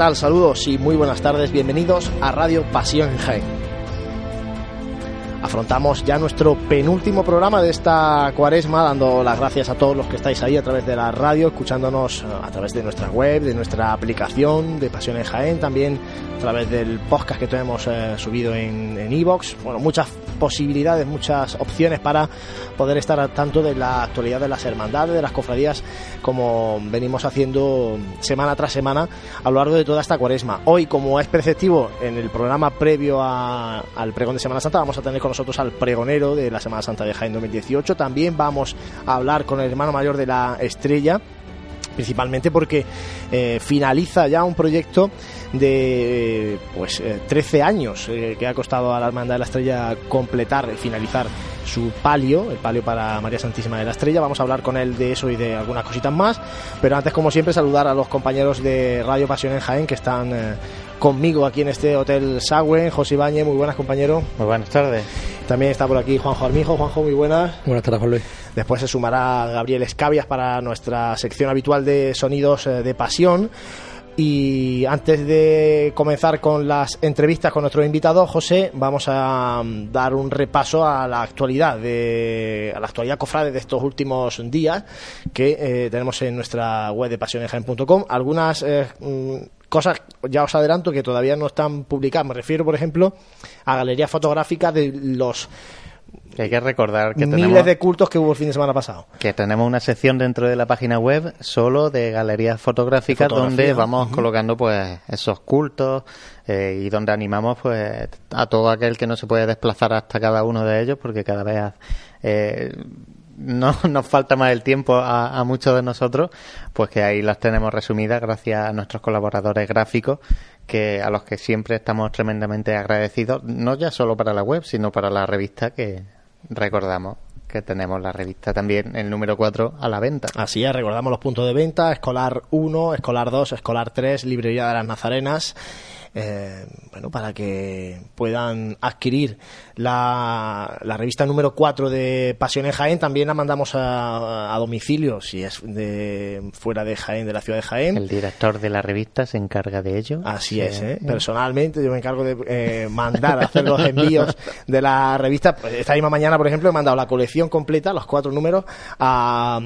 Hola, ¿qué tal? Saludos y muy buenas tardes. Bienvenidos a Radio Pasión en Jaén. Afrontamos ya nuestro penúltimo programa de esta cuaresma, dando las gracias a todos los que estáis ahí a través de la radio, escuchándonos a través de nuestra web, de nuestra aplicación de Pasión en Jaén, también a través del podcast que tenemos eh, subido en Evox. bueno, muchas posibilidades, muchas opciones para poder estar al tanto de la actualidad de las hermandades, de las cofradías, como venimos haciendo semana tras semana a lo largo de toda esta cuaresma. Hoy, como es preceptivo, en el programa previo al pregón de Semana Santa, vamos a tener con nosotros al pregonero de la Semana Santa de Jaén 2018. También vamos a hablar con el hermano mayor de la estrella principalmente porque eh, finaliza ya un proyecto de pues 13 eh, años eh, que ha costado a la Hermandad de la Estrella completar, finalizar su palio, el palio para María Santísima de la Estrella. Vamos a hablar con él de eso y de algunas cositas más. Pero antes, como siempre, saludar a los compañeros de Radio Pasión en Jaén que están conmigo aquí en este Hotel Sagüen. José Ibañez, muy buenas, compañero. Muy buenas tardes. También está por aquí Juanjo Armijo. Juanjo, muy buenas. Buenas tardes, Juan Luis. Después se sumará Gabriel Escabias para nuestra sección habitual de sonidos eh, de pasión. Y antes de comenzar con las entrevistas con nuestro invitado, José, vamos a mm, dar un repaso a la actualidad de a la actualidad cofrade de estos últimos días que eh, tenemos en nuestra web de pasionesjaen.com. Algunas eh, mm, cosas, ya os adelanto, que todavía no están publicadas. Me refiero, por ejemplo, a galerías fotográficas de los hay que recordar que miles tenemos, de cultos que hubo el fin de semana pasado. Que tenemos una sección dentro de la página web solo de galerías fotográficas donde vamos colocando pues esos cultos eh, y donde animamos pues a todo aquel que no se puede desplazar hasta cada uno de ellos porque cada vez eh, no nos falta más el tiempo a, muchos de nosotros, pues que ahí las tenemos resumidas gracias a nuestros colaboradores gráficos, que a los que siempre estamos tremendamente agradecidos, no ya solo para la web, sino para la revista que recordamos que tenemos la revista también, el número 4, a la venta. Así es, recordamos los puntos de venta, Escolar 1, Escolar 2, Escolar 3, Librería de las Nazarenas eh, bueno, para que puedan adquirir la, la, revista número 4 de Pasión en Jaén. También la mandamos a, domicilio, si es de fuera de Jaén, de la ciudad de Jaén. El director de la revista se encarga de ello. Así es, ¿eh? personalmente yo me encargo de eh, mandar, hacer los envíos de la revista. Pues, esta misma mañana, por ejemplo, he mandado la colección completa, los cuatro números, a,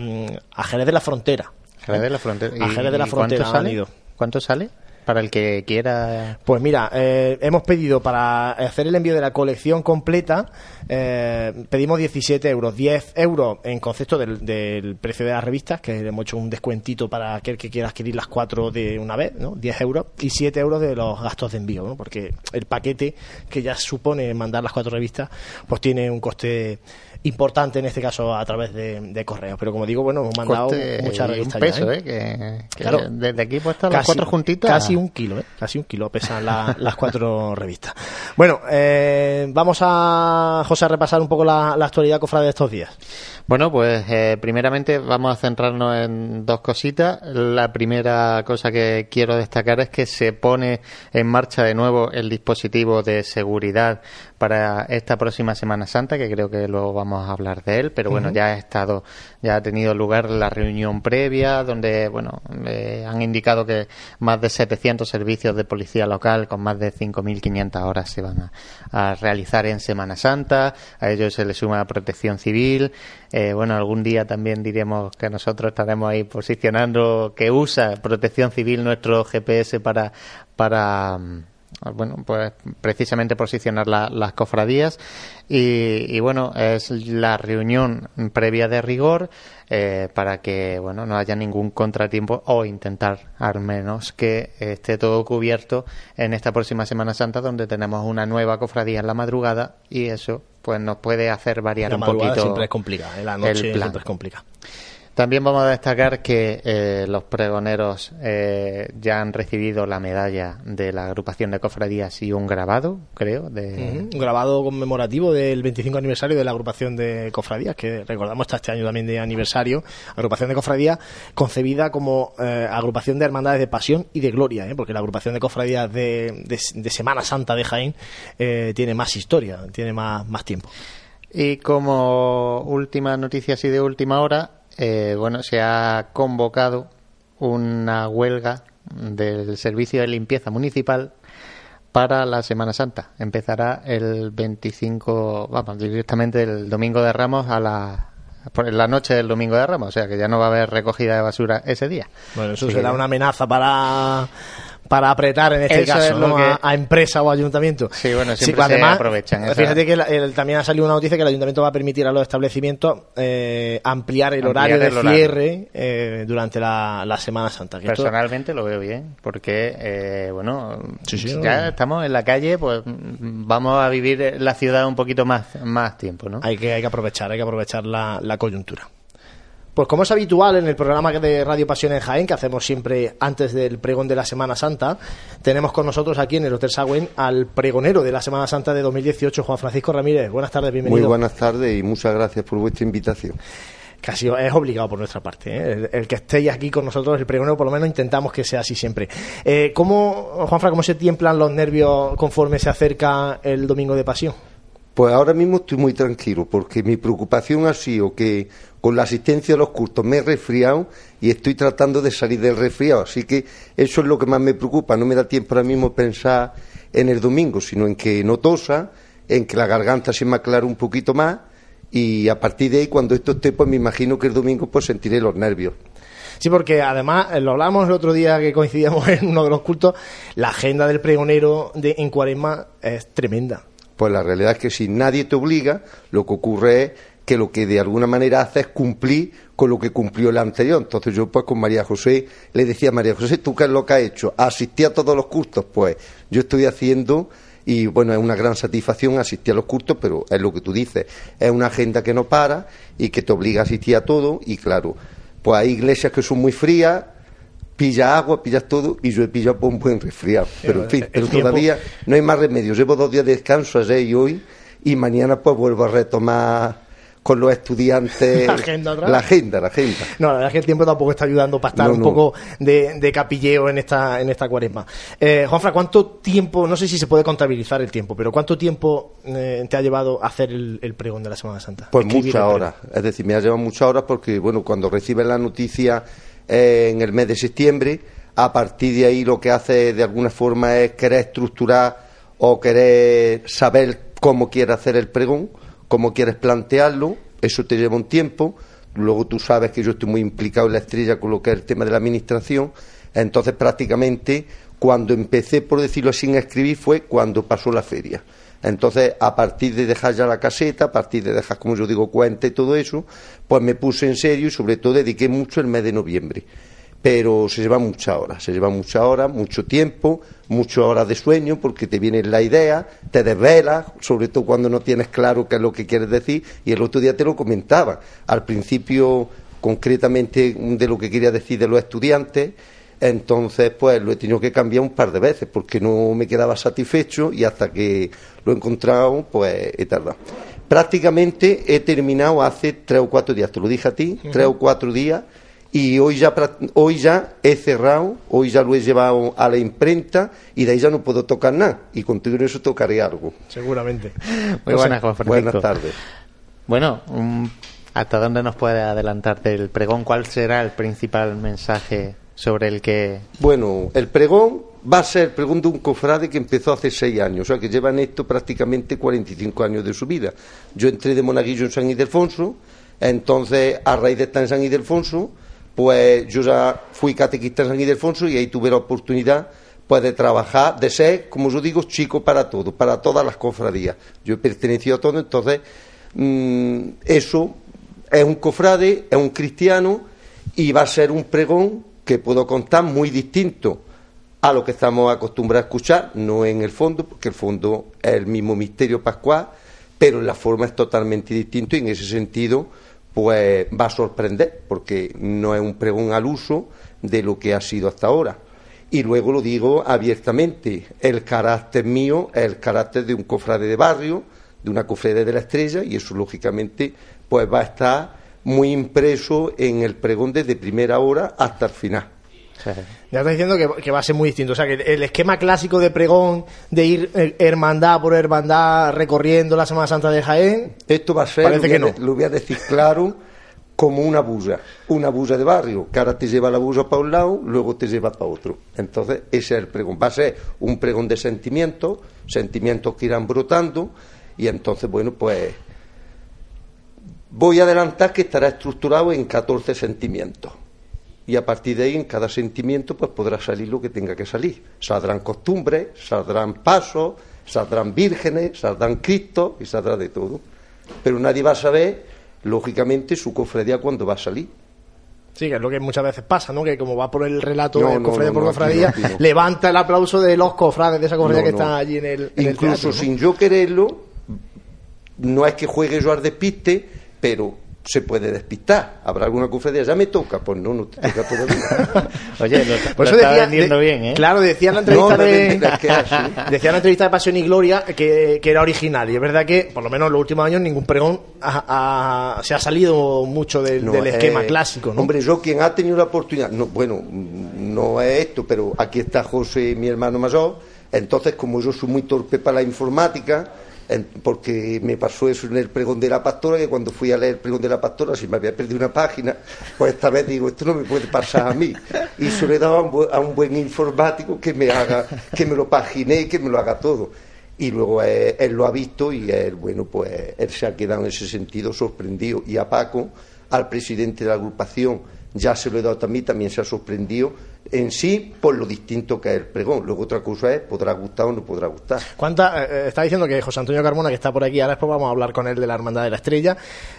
a Jerez de la Frontera. Jerez de la Frontera. A Jerez de la Frontera. ¿Cuánto sale? ¿Cuánto sale? Para el que quiera. Pues mira, eh, hemos pedido para hacer el envío de la colección completa, eh, pedimos 17 euros, 10 euros en concepto del, precio de las revistas, que hemos hecho un descuentito para aquel que quiera adquirir las cuatro de una vez, ¿no? 10 euros, y 7 euros de los gastos de envío, ¿no? porque el paquete que ya supone mandar las cuatro revistas, pues tiene un coste importante en este caso a través de, correos. Pero como digo, bueno, hemos mandado muchas revistas. Un peso, ¿eh? ¿eh? Que, claro, desde aquí puestas las cuatro juntitas. Casi un kilo, ¿eh? Casi un kilo pesan las cuatro revistas. Bueno, eh, vamos a, José, a repasar un poco la, actualidad cofrade de estos días. Bueno, pues eh, primeramente vamos a centrarnos en dos cositas. La primera cosa que quiero destacar es que se pone en marcha de nuevo el dispositivo de seguridad para esta próxima Semana Santa, que creo que luego vamos a hablar de él, pero bueno, ya ha estado, ya ha tenido lugar la reunión previa, donde, bueno, eh, han indicado que más de 700 servicios de policía local con más de 5.500 horas se van a, realizar en Semana Santa, a ellos se le suma protección civil, eh, bueno, algún día también diremos que nosotros estaremos ahí posicionando que usa protección civil nuestro GPS para, para, bueno, pues precisamente posicionar las cofradías y, bueno, es la reunión previa de rigor eh, para que, bueno, no haya ningún contratiempo o intentar al menos que esté todo cubierto en esta próxima Semana Santa donde tenemos una nueva cofradía en la madrugada y eso pues nos puede hacer variar un poquito siempre es complicado, ¿eh? la noche siempre es complicada. También vamos a destacar que eh, los pregoneros eh, ya han recibido la medalla de la agrupación de cofradías y un grabado, creo. De... Un grabado conmemorativo del 25 aniversario de la agrupación de cofradías, que recordamos está este año también de aniversario. Agrupación de cofradías concebida como eh, agrupación de hermandades de pasión y de gloria, porque la agrupación de cofradías de, de Semana Santa de Jaén tiene más historia, tiene más, más tiempo. Y como última noticia así de última hora, eh, bueno, se ha convocado una huelga del servicio de limpieza municipal para la Semana Santa. Empezará el 25, vamos, directamente el domingo de Ramos a la por la noche del domingo de Ramos, o sea que ya no va a haber recogida de basura ese día. Bueno, eso será una amenaza para para apretar en este caso a, empresa o ayuntamiento. Sí, bueno, siempre se aprovechan. Fíjate que también ha salido una noticia que el ayuntamiento va a permitir a los establecimientos eh, ampliar el horario de cierre eh, durante la, Semana Santa. Personalmente lo veo bien, porque, eh, bueno, ya estamos en la calle, pues vamos a vivir la ciudad un poquito más, más tiempo, ¿no? Hay que, hay que aprovechar, hay que aprovechar la coyuntura. Pues como es habitual en el programa de Radio Pasión en Jaén, que hacemos siempre antes del pregón de la Semana Santa, tenemos con nosotros aquí en el Hotel Sagüen al pregonero de la Semana Santa de 2018, Juan Francisco Ramírez. Buenas tardes, bienvenido. Muy buenas tardes y muchas gracias por vuestra invitación. Casi es obligado por nuestra parte. ¿eh? El, que estéis aquí con nosotros, el pregonero, por lo menos intentamos que sea así siempre. Eh, ¿cómo, Juanfra, cómo se tiemplan los nervios conforme se acerca el Domingo de Pasión? Pues ahora mismo estoy muy tranquilo porque mi preocupación ha sido que con la asistencia de los cultos me he resfriado y estoy tratando de salir del resfriado. Así que eso es lo que más me preocupa. No me da tiempo ahora mismo pensar en el domingo, sino en que no tosa, en que la garganta se me aclare un poquito más y a partir de ahí, cuando esto esté, pues me imagino que el domingo pues sentiré los nervios. Sí, porque además, eh, lo hablamos el otro día que coincidíamos en uno de los cultos, la agenda del pregonero de, en cuaresma es tremenda. Pues la realidad es que si nadie te obliga, lo que ocurre es que lo que de alguna manera hace es cumplir con lo que cumplió el anterior. Entonces yo pues con María José le decía a María José, ¿tú qué es lo que has hecho? ¿Asistí a todos los cultos? Pues yo estoy haciendo y bueno, es una gran satisfacción asistir a los cultos, pero es lo que tú dices, es una agenda que no para y que te obliga a asistir a todo y claro, pues hay iglesias que son muy frías, pilla agua, pillas todo y yo he pillado por un buen resfriado. pero en fin, pero todavía no hay más remedio. Llevo dos días de descanso ayer y hoy y mañana pues vuelvo a retomar con los estudiantes la agenda, la agenda, la agenda. No, la verdad es que el tiempo tampoco está ayudando para estar un poco de, capilleo en esta, en esta cuaresma. Eh, Juanfra, ¿cuánto tiempo, no sé si se puede contabilizar el tiempo, pero cuánto tiempo eh, te ha llevado a hacer el, pregón de la Semana Santa? Pues muchas horas, es decir, me ha llevado muchas horas porque, bueno, cuando recibes la noticia en el mes de septiembre, a partir de ahí lo que hace de alguna forma es querer estructurar o querer saber cómo quiere hacer el pregón cómo quieres plantearlo, eso te lleva un tiempo. Luego tú sabes que yo estoy muy implicado en la estrella con lo que es el tema de la administración. Entonces, prácticamente, cuando empecé, por decirlo así, a escribir fue cuando pasó la feria. Entonces, a partir de dejar ya la caseta, a partir de dejar, como yo digo, cuenta y todo eso, pues me puse en serio y sobre todo dediqué mucho el mes de noviembre. Pero se lleva muchas horas, se lleva muchas horas, mucho tiempo, muchas horas de sueño, porque te viene la idea, te desvelas, sobre todo cuando no tienes claro qué es lo que quieres decir, y el otro día te lo comentaba, al principio concretamente de lo que quería decir de los estudiantes, entonces pues lo he tenido que cambiar un par de veces, porque no me quedaba satisfecho y hasta que lo he encontrado, pues he tardado. Prácticamente he terminado hace tres o cuatro días, te lo dije a ti, tres o cuatro días, y hoy ya, hoy ya he cerrado, hoy ya lo he llevado a la imprenta y de ahí ya no puedo tocar nada. Y contigo en eso tocaré algo. Seguramente. Muy buenas, Juan Buenas tardes. Bueno, ¿hasta dónde nos puede adelantar del pregón? ¿Cuál será el principal mensaje sobre el que...? Bueno, el pregón va a ser el pregón de un cofrade que empezó hace seis años, o sea que lleva en esto prácticamente 45 años de su vida. Yo entré de monaguillo en San Ildefonso, entonces a raíz de estar en San Ildefonso pues yo ya fui catequista en San Ildefonso y ahí tuve la oportunidad pues de trabajar, de ser, como yo digo, chico para todo, para todas las cofradías. Yo he pertenecido a todo, entonces mm, eso es un cofrade, es un cristiano y va a ser un pregón que puedo contar muy distinto a lo que estamos acostumbrados a escuchar, no en el fondo, porque el fondo es el mismo misterio pascual, pero la forma es totalmente distinto y en ese sentido pues va a sorprender, porque no es un pregón al uso de lo que ha sido hasta ahora. Y luego lo digo abiertamente, el carácter mío es el carácter de un cofrade de barrio, de una cofrade de la estrella, y eso lógicamente pues va a estar muy impreso en el pregón desde primera hora hasta el final. Ya está diciendo que, va a ser muy distinto. O sea, que el esquema clásico de pregón, de ir eh, hermandad por hermandad recorriendo la Semana Santa de Jaén. Esto va a ser, lo, voy a, lo voy a decir claro, como una busa, una busa de barrio, que ahora te lleva la busa para un lado, luego te lleva para otro. Entonces, ese es el pregón. Va a ser un pregón de sentimientos, sentimientos que irán brotando, y entonces, bueno, pues voy a adelantar que estará estructurado en 14 sentimientos. Y a partir de ahí, en cada sentimiento, pues podrá salir lo que tenga que salir. Saldrán costumbres, saldrán pasos, saldrán vírgenes, saldrán Cristo y saldrá de todo. Pero nadie va a saber lógicamente, su cofradía cuando va a salir. Sí, que es lo que muchas veces pasa, ¿no? Que como va por el relato de cofradía por cofradía, levanta el aplauso de los cofrades de esa cofradía que está allí en el. Incluso sin yo quererlo, no es que juegue yo al despiste, pero se puede despistar. Habrá alguna cofradía, ya me toca, pues no, no te toca todavía. Oye, lo, está vendiendo bien, ¿eh? Claro, decía en la entrevista de decía en la entrevista de Pasión y Gloria que, era original y es verdad que por lo menos en los últimos años ningún pregón se ha salido mucho del, esquema eh, clásico, ¿no? Hombre, yo quien ha tenido la oportunidad, no, bueno, no es esto, pero aquí está José, mi hermano mayor, entonces como yo soy muy torpe para la informática, porque me pasó eso en el pregón de la pastora, que cuando fui a leer el pregón de la pastora, si me había perdido una página, pues esta vez digo, esto no me puede pasar a mí. Y se le daba a un, buen informático que me haga, que me lo pagine y que me lo haga todo. Y luego él, él, lo ha visto y él, bueno, pues él se ha quedado en ese sentido sorprendido. Y a Paco, al presidente de la agrupación, ya se lo he dado también, también se ha sorprendido en sí por lo distinto que es el pregón. Luego otra cosa es, podrá gustar o no podrá gustar. ¿Cuánta, eh, eh, está diciendo que José Antonio Carmona, que está por aquí, ahora después vamos a hablar con él de la Hermandad de la Estrella,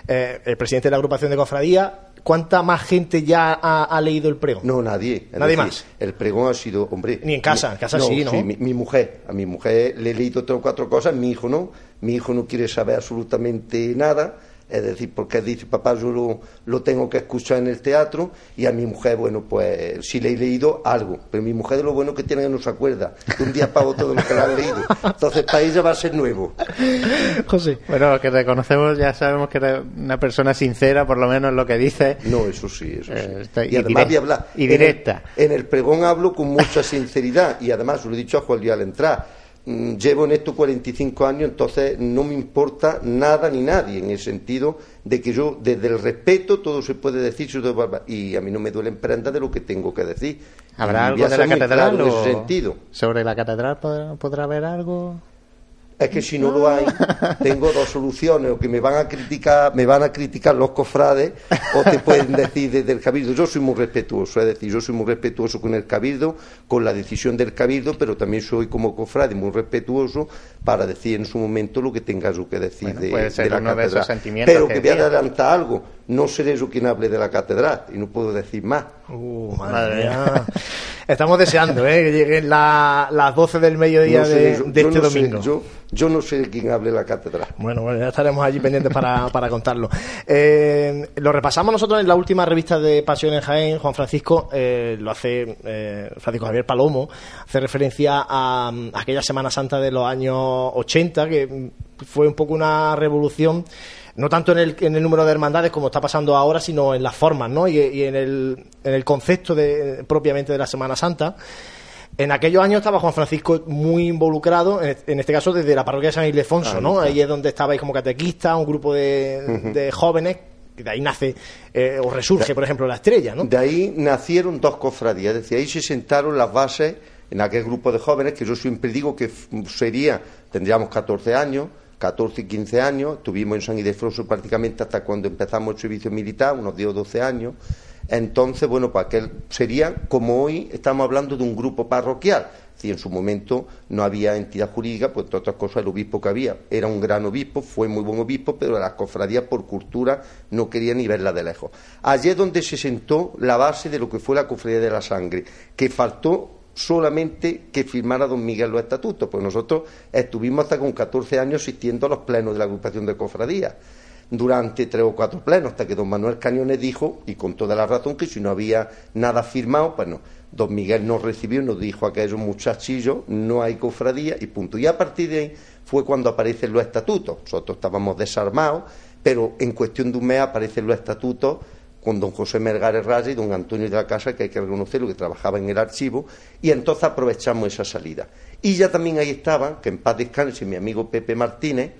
eh, el presidente de la agrupación de cofradía, ¿cuánta más gente ya ha, leído el pregón? No, nadie. Nadie más. El pregón ha sido, hombre... Ni en casa, en casa sí, ¿no? Sí, mi, mujer, a mi mujer le he leído tres o cuatro cosas, mi hijo no, mi hijo no quiere saber absolutamente nada es decir, porque dice, papá, yo lo, tengo que escuchar en el teatro y a mi mujer, bueno, pues sí le he leído algo, pero mi mujer lo bueno que tiene que no se acuerda, de un día para otro de lo que le han leído. Entonces, para ella va a ser nuevo. José. Bueno, que te conocemos, ya sabemos que eres una persona sincera, por lo menos en lo que dices. No, eso sí, eso sí. Eh, y, además de hablar. Y directa. En el, pregón hablo con mucha sinceridad y además, lo he dicho a Juan al entrar llevo en esto 45 años, entonces no me importa nada ni nadie, en el sentido de que yo, desde el respeto, todo se puede decir, y a mí no me duele prenda de lo que tengo que decir. ¿Habrá algo de la catedral? En ese sentido. ¿Sobre la catedral podrá haber algo? Es que si no lo hay, tengo dos soluciones, o que me van a criticar, me van a criticar los cofrades, o te pueden decir desde el cabildo. Yo soy muy respetuoso, es decir, yo soy muy respetuoso con el cabildo, con la decisión del cabildo, pero también soy como cofrade muy respetuoso para decir en su momento lo que tenga yo que decir de, la catedral. pero que voy a adelantar algo, no seré yo quien hable de la catedral, y no puedo decir más. Uh, madre Estamos deseando ¿eh? que lleguen las 12 del mediodía de, este domingo. yo, no sé quién hable la cátedra. Bueno, bueno, ya estaremos allí pendientes para, contarlo. Eh, lo repasamos nosotros en la última revista de Pasión en Jaén. Juan Francisco eh, lo hace Francisco Javier Palomo, hace referencia a, a aquella Semana Santa de los años 80, que fue un poco una revolución no tanto en el, en el número de hermandades como está pasando ahora, sino en las formas, ¿no? Y, en, el, en el concepto de, propiamente de la Semana Santa. En aquellos años estaba Juan Francisco muy involucrado, en este caso desde la parroquia de San Ildefonso, ¿no? Ahí es donde estabais como catequista, un grupo de, jóvenes de ahí nace eh, o resurge, por ejemplo, la estrella, ¿no? De ahí nacieron dos cofradías, es decir, ahí se sentaron las bases en aquel grupo de jóvenes que yo siempre digo que sería, tendríamos 14 años, 14 y 15 años, estuvimos en San Ildefonso prácticamente hasta cuando empezamos el servicio militar, unos 10 o 12 años. Entonces, bueno, pues aquel sería como hoy estamos hablando de un grupo parroquial. Si en su momento no había entidad jurídica, pues entre otras cosas el obispo que había era un gran obispo, fue muy buen obispo, pero las cofradías por cultura no querían ni verla de lejos. Allí es donde se sentó la base de lo que fue la cofradía de la sangre, que faltó solamente que firmara don Miguel los estatutos, pues nosotros estuvimos hasta con 14 años asistiendo a los plenos de la agrupación de cofradías durante tres o cuatro plenos, hasta que don Manuel Cañones dijo, y con toda la razón, que si no había nada firmado, bueno, don Miguel nos recibió y nos dijo a aquellos muchachillos, no hay cofradía, y punto. Y a partir de ahí fue cuando aparecen los estatutos. Nosotros estábamos desarmados, pero en cuestión de un mes aparecen los estatutos con don José Melgares Raya y don Antonio de la Casa, que hay que reconocerlo, que trabajaba en el archivo, y entonces aprovechamos esa salida. Y ya también ahí estaba, que en paz descanse, mi amigo Pepe Martínez,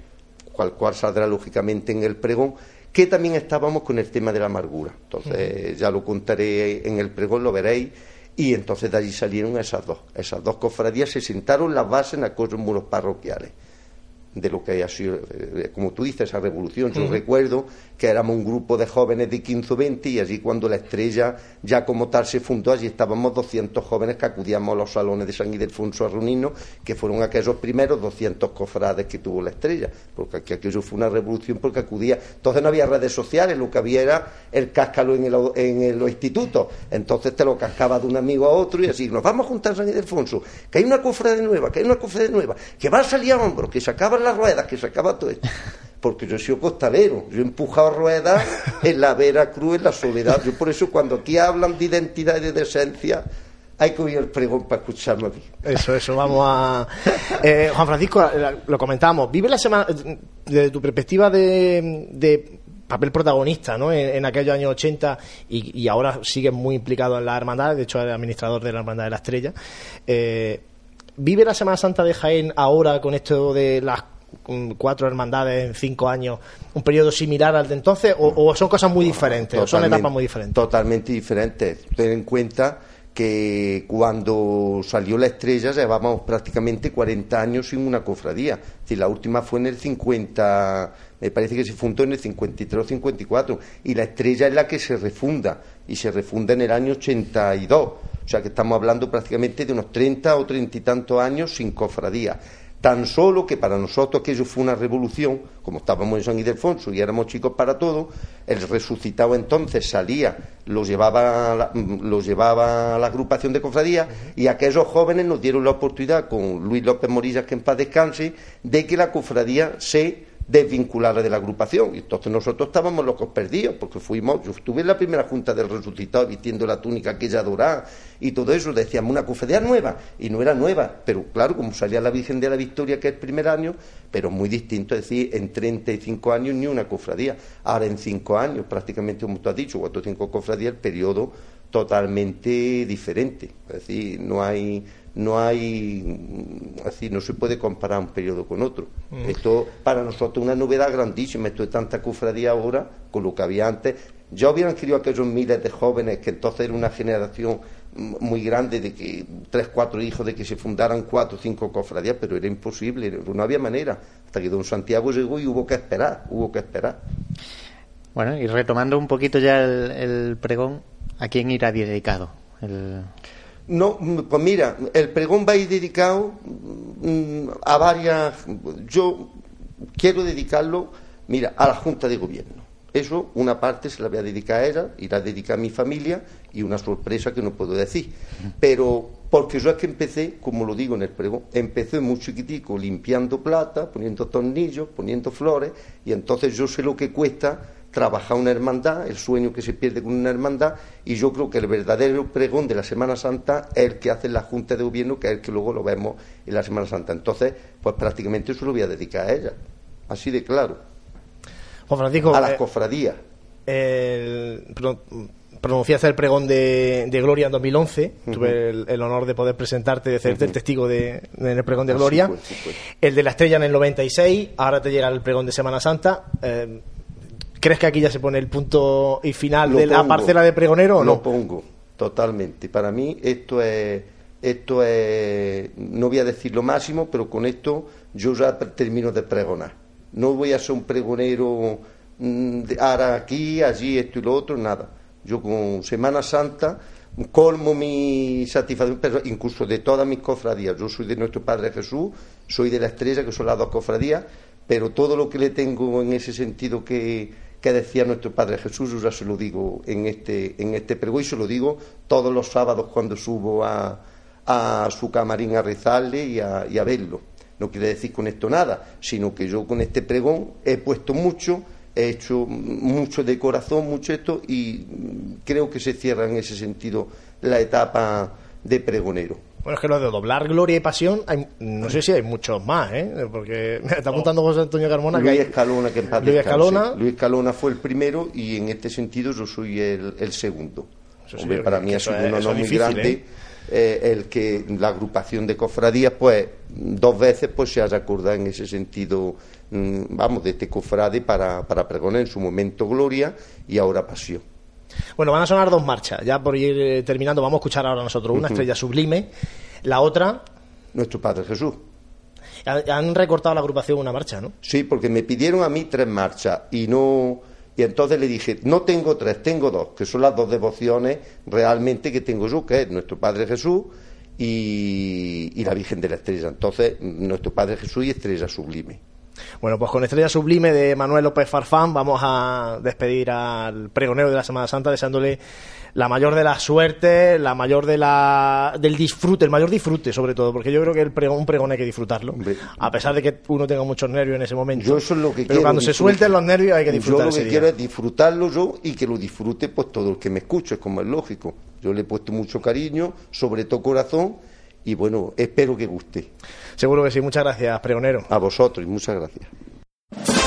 cual cual saldrá lógicamente en el pregón, que también estábamos con el tema de la amargura. Entonces, ya lo contaré en el pregón, lo veréis. Y entonces de allí salieron esas dos. Esas dos cofradías se sentaron las bases en aquellos muros parroquiales de lo que ha sido, eh, como tú dices, esa revolución. Yo recuerdo que éramos un grupo de jóvenes de 15 o 20 y allí cuando la estrella ya como tal se fundó, allí estábamos 200 jóvenes que acudíamos a los salones de San Ildefonso a reunirnos, que fueron aquellos primeros 200 cofrades que tuvo la estrella, porque aquello fue una revolución porque acudía, entonces no había redes sociales, lo que había era el cáscalo en, el, en los institutos, entonces te lo cascaba de un amigo a otro y así, nos vamos a juntar a San Ildefonso, que hay una cofrade nueva, que hay una cofrade nueva, que va a salir a hombros, que se acaban las ruedas, que se acaba todo esto porque yo he sido costalero, yo he empujado ruedas en la Vera Cruz, en la soledad. Yo por eso cuando aquí hablan de identidad y de decencia, hay que oír el pregón para escucharlo aquí. Eso, eso, vamos a... Eh, Juan Francisco, lo comentamos, vive la semana, desde tu perspectiva de, papel protagonista ¿no? en, aquellos años 80 y, ahora sigue muy implicado en la hermandad, de hecho es administrador de la hermandad de la estrella. Eh, ¿Vive la Semana Santa de Jaén ahora con esto de las cuatro hermandades en cinco años, un periodo similar al de entonces, o, son cosas muy diferentes, o son etapas muy diferentes? Totalmente diferentes. Ten en cuenta que cuando salió la estrella llevábamos prácticamente 40 años sin una cofradía. Si la última fue en el 50, me parece que se fundó en el 53 o 54, y la estrella es la que se refunda, y se refunda en el año 82. O sea que estamos hablando prácticamente de unos 30 o 30 y tantos años sin cofradía tan solo que para nosotros aquello fue una revolución, como estábamos en San Ildefonso y éramos chicos para todo, el resucitado entonces salía, lo llevaba, lo llevaba a la agrupación de cofradías y aquellos jóvenes nos dieron la oportunidad con Luis López Morillas, que en paz descanse, de que la cofradía se desvinculada de la agrupación. Y entonces nosotros estábamos locos perdidos, porque fuimos, yo estuve en la primera junta del resucitado vistiendo la túnica aquella dorada y todo eso, decíamos una cofradía nueva, y no era nueva, pero claro, como salía la Virgen de la Victoria, que es el primer año, pero muy distinto, es decir, en 35 años ni una cofradía. Ahora en 5 años, prácticamente como tú has dicho, cuatro o cinco cofradías, el periodo totalmente diferente. Es decir, no hay no hay así no se puede comparar un periodo con otro. Mm. esto para nosotros es una novedad grandísima. Esto de tanta cofradía ahora con lo que había antes. Ya hubieran querido aquellos miles de jóvenes que entonces era una generación muy grande de que tres cuatro hijos de que se fundaran cuatro o cinco cofradías pero era imposible no había manera. Hasta que don Santiago llegó y hubo que esperar hubo que esperar. Bueno y retomando un poquito ya el, el pregón a quién irá dedicado el no, pues mira, el pregón va a ir dedicado mm, a varias. Yo quiero dedicarlo, mira, a la Junta de Gobierno. Eso, una parte se la voy a dedicar a ella, irá a dedicar a mi familia y una sorpresa que no puedo decir. Pero, porque yo es que empecé, como lo digo en el pregón, empecé muy chiquitico limpiando plata, poniendo tornillos, poniendo flores, y entonces yo sé lo que cuesta trabajar una hermandad, el sueño que se pierde con una hermandad, y yo creo que el verdadero pregón de la Semana Santa es el que hace la Junta de Gobierno, que es el que luego lo vemos en la Semana Santa. Entonces, pues prácticamente eso lo voy a dedicar a ella, así de claro. Juan Francisco, a las eh, cofradías. pronunciaste el pregón de, Gloria en 2011. Tuve el, honor de poder presentarte, de hacerte el testigo de, el pregón de ah, Gloria. El de la estrella en el 96. Ahora te llega el pregón de Semana Santa. Eh, ¿Crees que aquí ya se pone el punto y final de la parcela de pregonero o no? Lo pongo, totalmente. Para mí esto es, esto es, no voy a decir lo máximo, pero con esto yo ya termino de pregonar. No voy a ser un pregonero mm, de ahora aquí, allí, esto y lo otro, nada. Yo con Semana Santa colmo mi satisfacción, pero incluso de todas mis cofradías. Yo soy de nuestro Padre Jesús, soy de la Estrella, que son las dos cofradías, pero todo lo que le tengo en ese sentido que que decía nuestro Padre Jesús, yo ya se lo digo en este, en este pregón y se lo digo todos los sábados cuando subo a, a su camarín a rezarle y a, y a verlo. No quiere decir con esto nada, sino que yo con este pregón he puesto mucho, he hecho mucho de corazón, mucho esto, y creo que se cierra en ese sentido la etapa de pregonero. Bueno, es que lo de doblar gloria y pasión, no sé si hay muchos más, ¿eh? Porque me está apuntando José Antonio Carmona Luis que Escalona, que en paz Luis Escalona. Luis Escalona fue el primero y en este sentido yo soy el, segundo. para mí es un honor muy grande ¿eh? Eh, el que la agrupación de cofradías, pues dos veces pues se haya acordado en ese sentido mm, vamos, de este cofrade para, para pregonar en su momento gloria y ahora pasión. Bueno, van a sonar dos marchas, ya por ir eh, terminando, vamos a escuchar ahora nosotros una estrella sublime, la otra... Nuestro Padre Jesús. Han recortado la agrupación una marcha, ¿no? Sí, porque me pidieron a mí tres marchas y no... Y entonces le dije, no tengo tres, tengo dos, que son las dos devociones realmente que tengo yo, que es Nuestro Padre Jesús y, y la Virgen de la Estrella. Entonces, Nuestro Padre Jesús y Estrella Sublime. Bueno, pues con Estrella Sublime de Manuel López Farfán vamos a despedir al pregonero de la Semana Santa deseándole la mayor de las suertes, la mayor de la, del disfrute, el mayor disfrute sobre todo, porque yo creo que el pregón, un pregón hay que disfrutarlo, a pesar de que uno tenga muchos nervios en ese momento. Yo eso es lo que Pero cuando se suelten los nervios hay que disfrutarlo. Yo lo que quiero es disfrutarlo yo y que lo disfrute pues todo el que me escuche, como es lógico. Yo le he puesto mucho cariño, sobre todo corazón, y bueno, espero que guste. Seguro que sí, muchas gracias, pregonero. A vosotros y muchas gracias.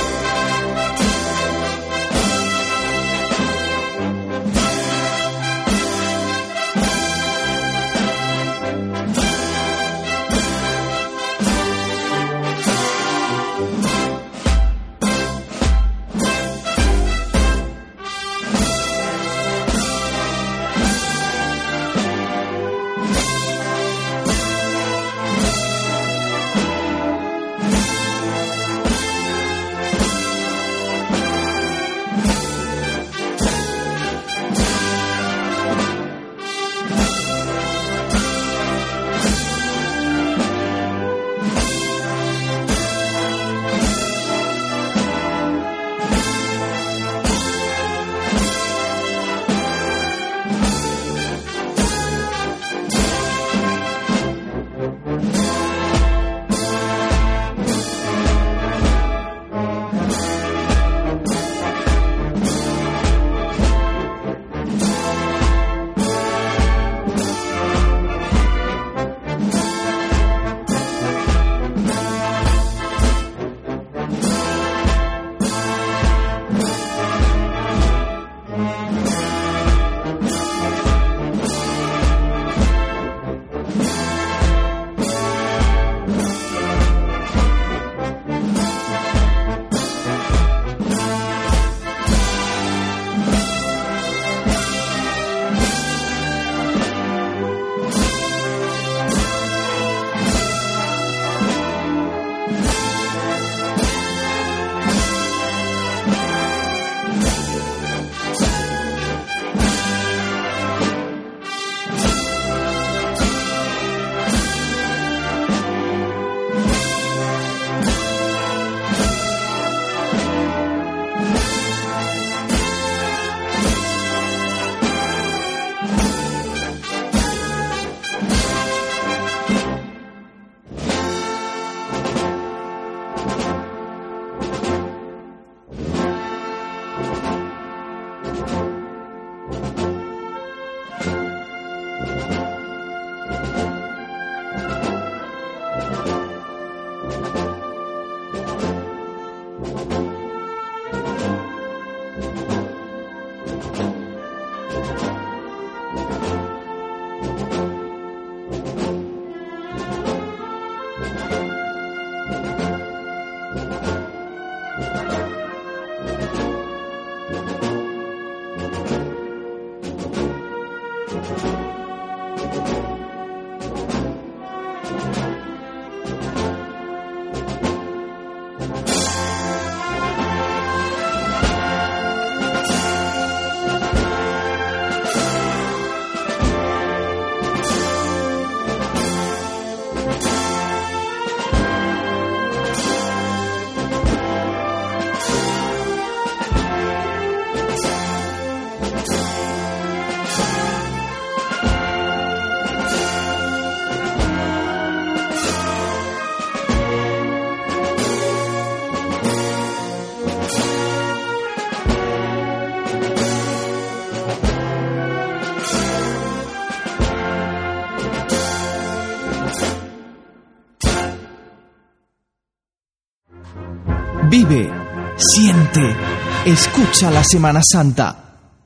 Escucha la Semana Santa.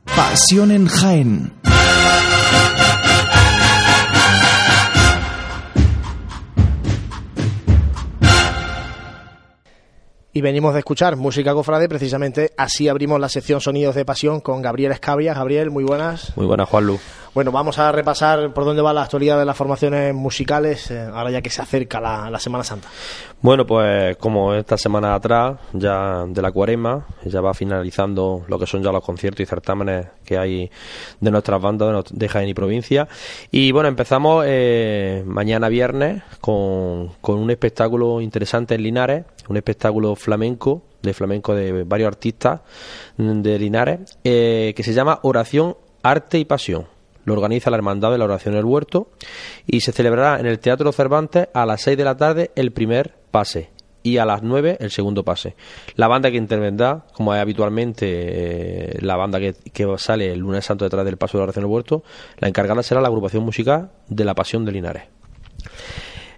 Pasión en Jaén. Y venimos de escuchar música cofrade, precisamente así abrimos la sección Sonidos de Pasión con Gabriel Escabia. Gabriel, muy buenas. Muy buenas, Juanlu. Bueno, vamos a repasar por dónde va la actualidad de las formaciones musicales, eh, ahora ya que se acerca la, Semana Santa. Bueno, pues como esta semana atrás, ya de la cuaresma, ya va finalizando lo que son ya los conciertos y certámenes que hay de nuestras bandas de, Jaén provincia. Y bueno, empezamos eh, mañana viernes con, con un espectáculo interesante en Linares, un espectáculo flamenco, de flamenco de varios artistas de Linares, eh, que se llama Oración, Arte y Pasión lo organiza la Hermandad de la Oración del Huerto y se celebrará en el Teatro Cervantes a las 6 de la tarde el primer pase y a las 9 el segundo pase. La banda que intervendrá, como es habitualmente eh, la banda que, sale el lunes santo detrás del paso de la oración del huerto, la encargada será la agrupación musical de la Pasión de Linares.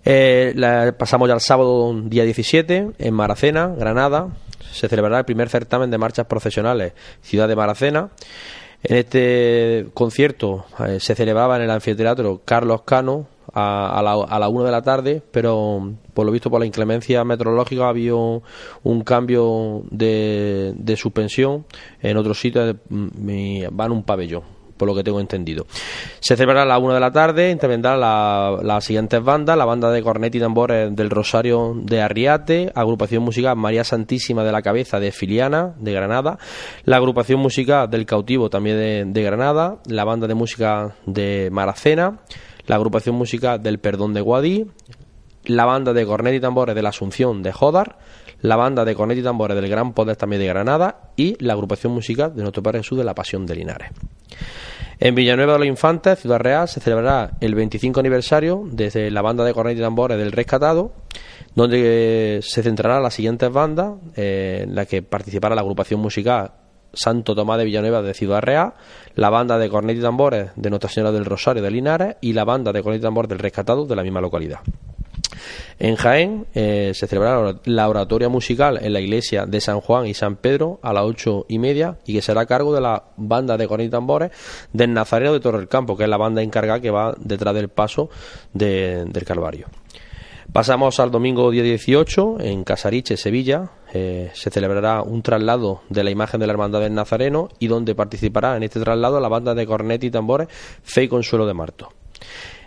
Eh, pasamos ya al sábado día 17 en Maracena, Granada. Se celebrará el primer certamen de marchas profesionales Ciudad de Maracena. En este concierto eh, se celebraba en el anfiteatro Carlos Cano a, la, a la 1 de la tarde, pero por lo visto por la inclemencia meteorológica había un, cambio de, de, suspensión en otro sitio, mm, van un pabellón lo que tengo entendido. Se celebrará a la una de la tarde, intervendrá la, las siguientes bandas, la banda de cornet y tambores del Rosario de Arriate, agrupación musical María Santísima de la Cabeza de Filiana, de Granada, la agrupación musical del Cautivo también de, de Granada, la banda de música de Maracena, la agrupación musical del Perdón de Guadí, la banda de cornet y tambores de la Asunción de Jodar, la banda de cornet y tambores del Gran Poder también de Granada. Y la agrupación musical de nuestro Padre Jesús de la Pasión de Linares. En Villanueva de los Infantes, Ciudad Real, se celebrará el 25 aniversario desde la banda de cornet y tambores del Rescatado, donde se centrará las siguientes bandas, eh, en las que participará la agrupación musical Santo Tomás de Villanueva de Ciudad Real, la banda de cornet y tambores de Nuestra Señora del Rosario de Linares y la banda de cornet y tambores del Rescatado de la misma localidad. En Jaén eh, se celebrará la oratoria musical en la iglesia de San Juan y San Pedro a las ocho y media y que será a cargo de la banda de cornet y tambores del Nazareno de Torre del Campo, que es la banda encargada que va detrás del paso del Calvario. Pasamos al domingo día 18 en Casariche, Sevilla. Eh, se celebrará un traslado de la imagen de la Hermandad del Nazareno y donde participará en este traslado la banda de cornet y tambores Fe y Consuelo de Marto.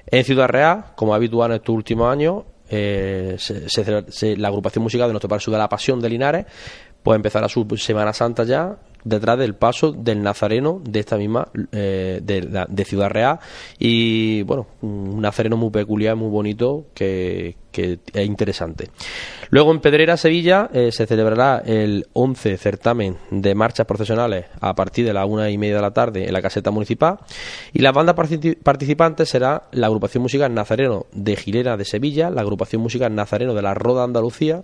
En Ciudad Real, como habitual en estos últimos años, eh, la agrupación musical de nuestro Padre de la Pasión de Linares, pues empezará su Semana Santa ya detrás del paso del Nazareno de esta misma eh, de, Ciudad Real. Y bueno un Nazareno muy peculiar muy bonito que, es interesante. Luego en Pedrera Sevilla eh, se celebrará el 11 certamen de marchas procesionales a partir de la una y media de la tarde en la caseta municipal. Y la banda participante será la agrupación musical Nazareno de Gilera de Sevilla la agrupación musical Nazareno de la Roda Andalucía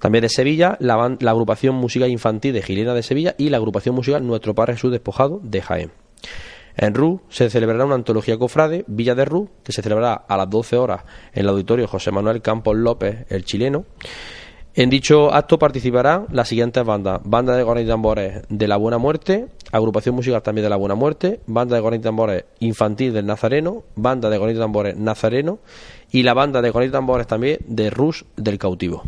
también de Sevilla, la, agrupación musical infantil de Gilena de Sevilla y la agrupación musical Nuestro Padre Jesús Despojado de Jaén. En RU se celebrará una antología cofrade, Villa de RU, que se celebrará a las 12 horas en el auditorio José Manuel Campos López, el chileno. En dicho acto participarán las siguientes bandas: Banda de Gornit y Tambores de la Buena Muerte, Agrupación Musical también de la Buena Muerte, Banda de Gornit y Tambores Infantil del Nazareno, Banda de Gornit y Tambores Nazareno y la Banda de Gornit y Tambores también de Rus del Cautivo.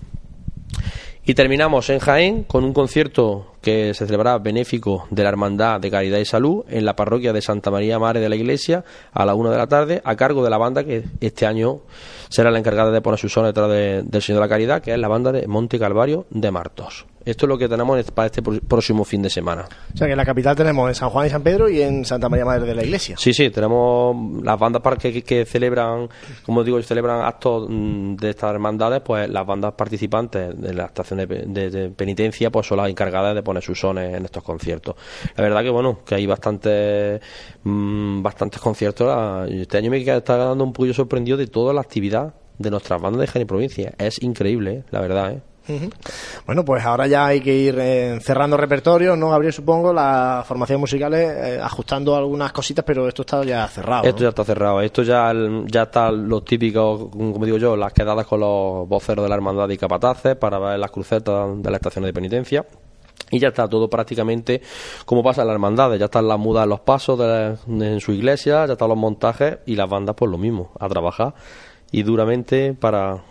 Y terminamos en Jaén con un concierto que se celebrará benéfico de la Hermandad de Caridad y Salud en la parroquia de Santa María Madre de la Iglesia a la una de la tarde a cargo de la banda que este año será la encargada de poner su son detrás del Señor de la Caridad, que es la banda de Monte Calvario de Martos. Esto es lo que tenemos para este próximo fin de semana. O sea que en la capital tenemos en San Juan y San Pedro y en Santa María Madre de la Iglesia. Sí, sí, tenemos las bandas que, que celebran, como digo, celebran actos mm, de estas hermandades, pues las bandas participantes de las estaciones de, penitencia pues son las encargadas de poner sus sones en estos conciertos. La verdad que bueno, que hay bastantes mm, bastantes conciertos. Este año me está dando un poquillo sorprendido de toda la actividad de nuestras bandas de Jaén Provincia. Es increíble, ¿eh? la verdad, ¿eh? Bueno, pues ahora ya hay que ir eh, cerrando repertorio, ¿no, Gabriel? Supongo, las formaciones musicales, eh, ajustando algunas cositas, pero esto está ya cerrado. Esto ya está cerrado. Esto ya, ya está los típicos, como digo yo, las quedadas con los voceros de la hermandad y capataces para ver las crucetas de las estaciones de penitencia. Y ya está todo prácticamente como pasa en las hermandades. Ya están las mudas, los pasos en su iglesia, ya están los montajes y las bandas, pues lo mismo, a trabajar y duramente para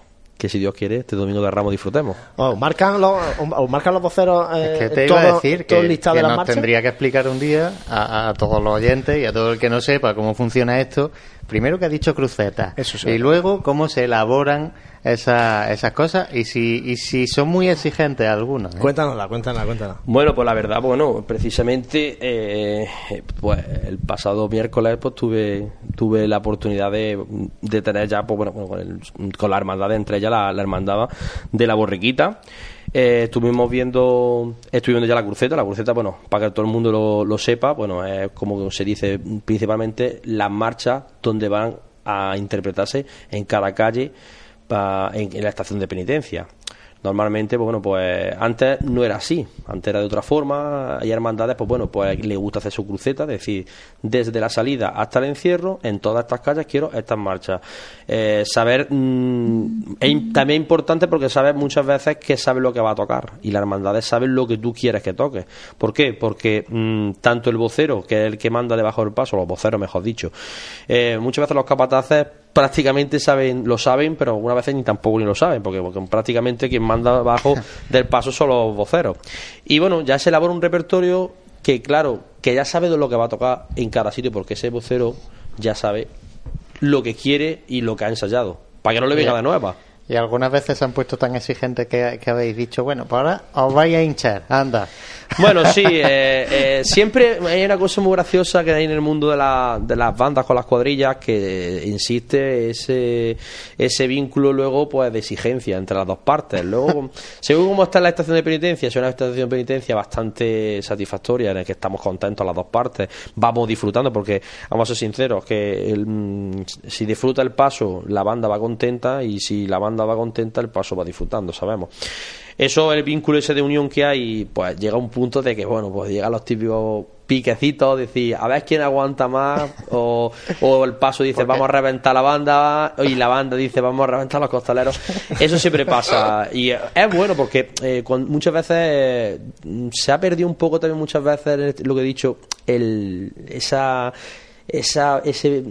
que si Dios quiere, este domingo de Ramos disfrutemos. Os marcan los, os marcan los voceros. Eh, Es que te todo- iba a decir todo que, el listado que de las nos marchas? tendría que explicar un día a, a todos los oyentes y a todo el que no sepa cómo funciona esto. Primero que ha dicho cruceta Eso sí. y luego cómo se elaboran esa- esas cosas y si, y si son muy exigentes algunos. ¿eh? Cuéntanosla, cuéntanosla, cuéntanosla. Bueno, pues la verdad, bueno, precisamente eh, pues el pasado miércoles pues tuve tuve la oportunidad de, de tener ya pues, bueno, bueno, con, el- con la hermandad entre ellas la, la hermandad de la borriquita. Eh, estuvimos viendo estuve viendo ya la cruceta la cruceta bueno para que todo el mundo lo, lo sepa bueno es como se dice principalmente las marchas donde van a interpretarse en cada calle en, en la estación de penitencia Normalmente, pues bueno, pues antes no era así, antes era de otra forma, hay hermandades, pues bueno, pues le gusta hacer su cruceta, es decir, desde la salida hasta el encierro, en todas estas calles quiero estas marchas. Eh, saber, mm, es también importante porque sabes muchas veces que sabes lo que va a tocar y las hermandades saben lo que tú quieres que toque. ¿Por qué? Porque mm, tanto el vocero, que es el que manda debajo del paso, los voceros mejor dicho, eh, muchas veces los capataces prácticamente saben lo saben pero algunas veces ni tampoco ni lo saben porque, porque prácticamente quien manda abajo del paso son los voceros y bueno ya se elabora un repertorio que claro que ya sabe de lo que va a tocar en cada sitio porque ese vocero ya sabe lo que quiere y lo que ha ensayado para que no le venga de nueva Y algunas veces se han puesto tan exigentes que, que habéis dicho, bueno, pues ahora os vais a hinchar, anda. Bueno, sí, eh, eh, siempre hay una cosa muy graciosa que hay en el mundo de, la- de las bandas con las cuadrillas que insiste ese, ese vínculo luego pues de exigencia entre las dos partes. Luego, según cómo está la estación de penitencia, es una estación de penitencia bastante satisfactoria en la que estamos contentos las dos partes, vamos disfrutando porque, vamos a ser sinceros, que el, mm, si disfruta el paso, la banda va contenta y si la banda va contenta, el paso va disfrutando, sabemos. Eso, el vínculo ese de unión que hay, pues llega a un punto de que, bueno, pues llegan los típicos piquecitos, decir, a ver quién aguanta más, o, o el paso dice, vamos a reventar la banda, y la banda dice, vamos a reventar los costaleros. Eso siempre pasa. Y es bueno porque eh, con- muchas veces eh, se ha perdido un poco también muchas veces lo que he dicho, el, esa esa ese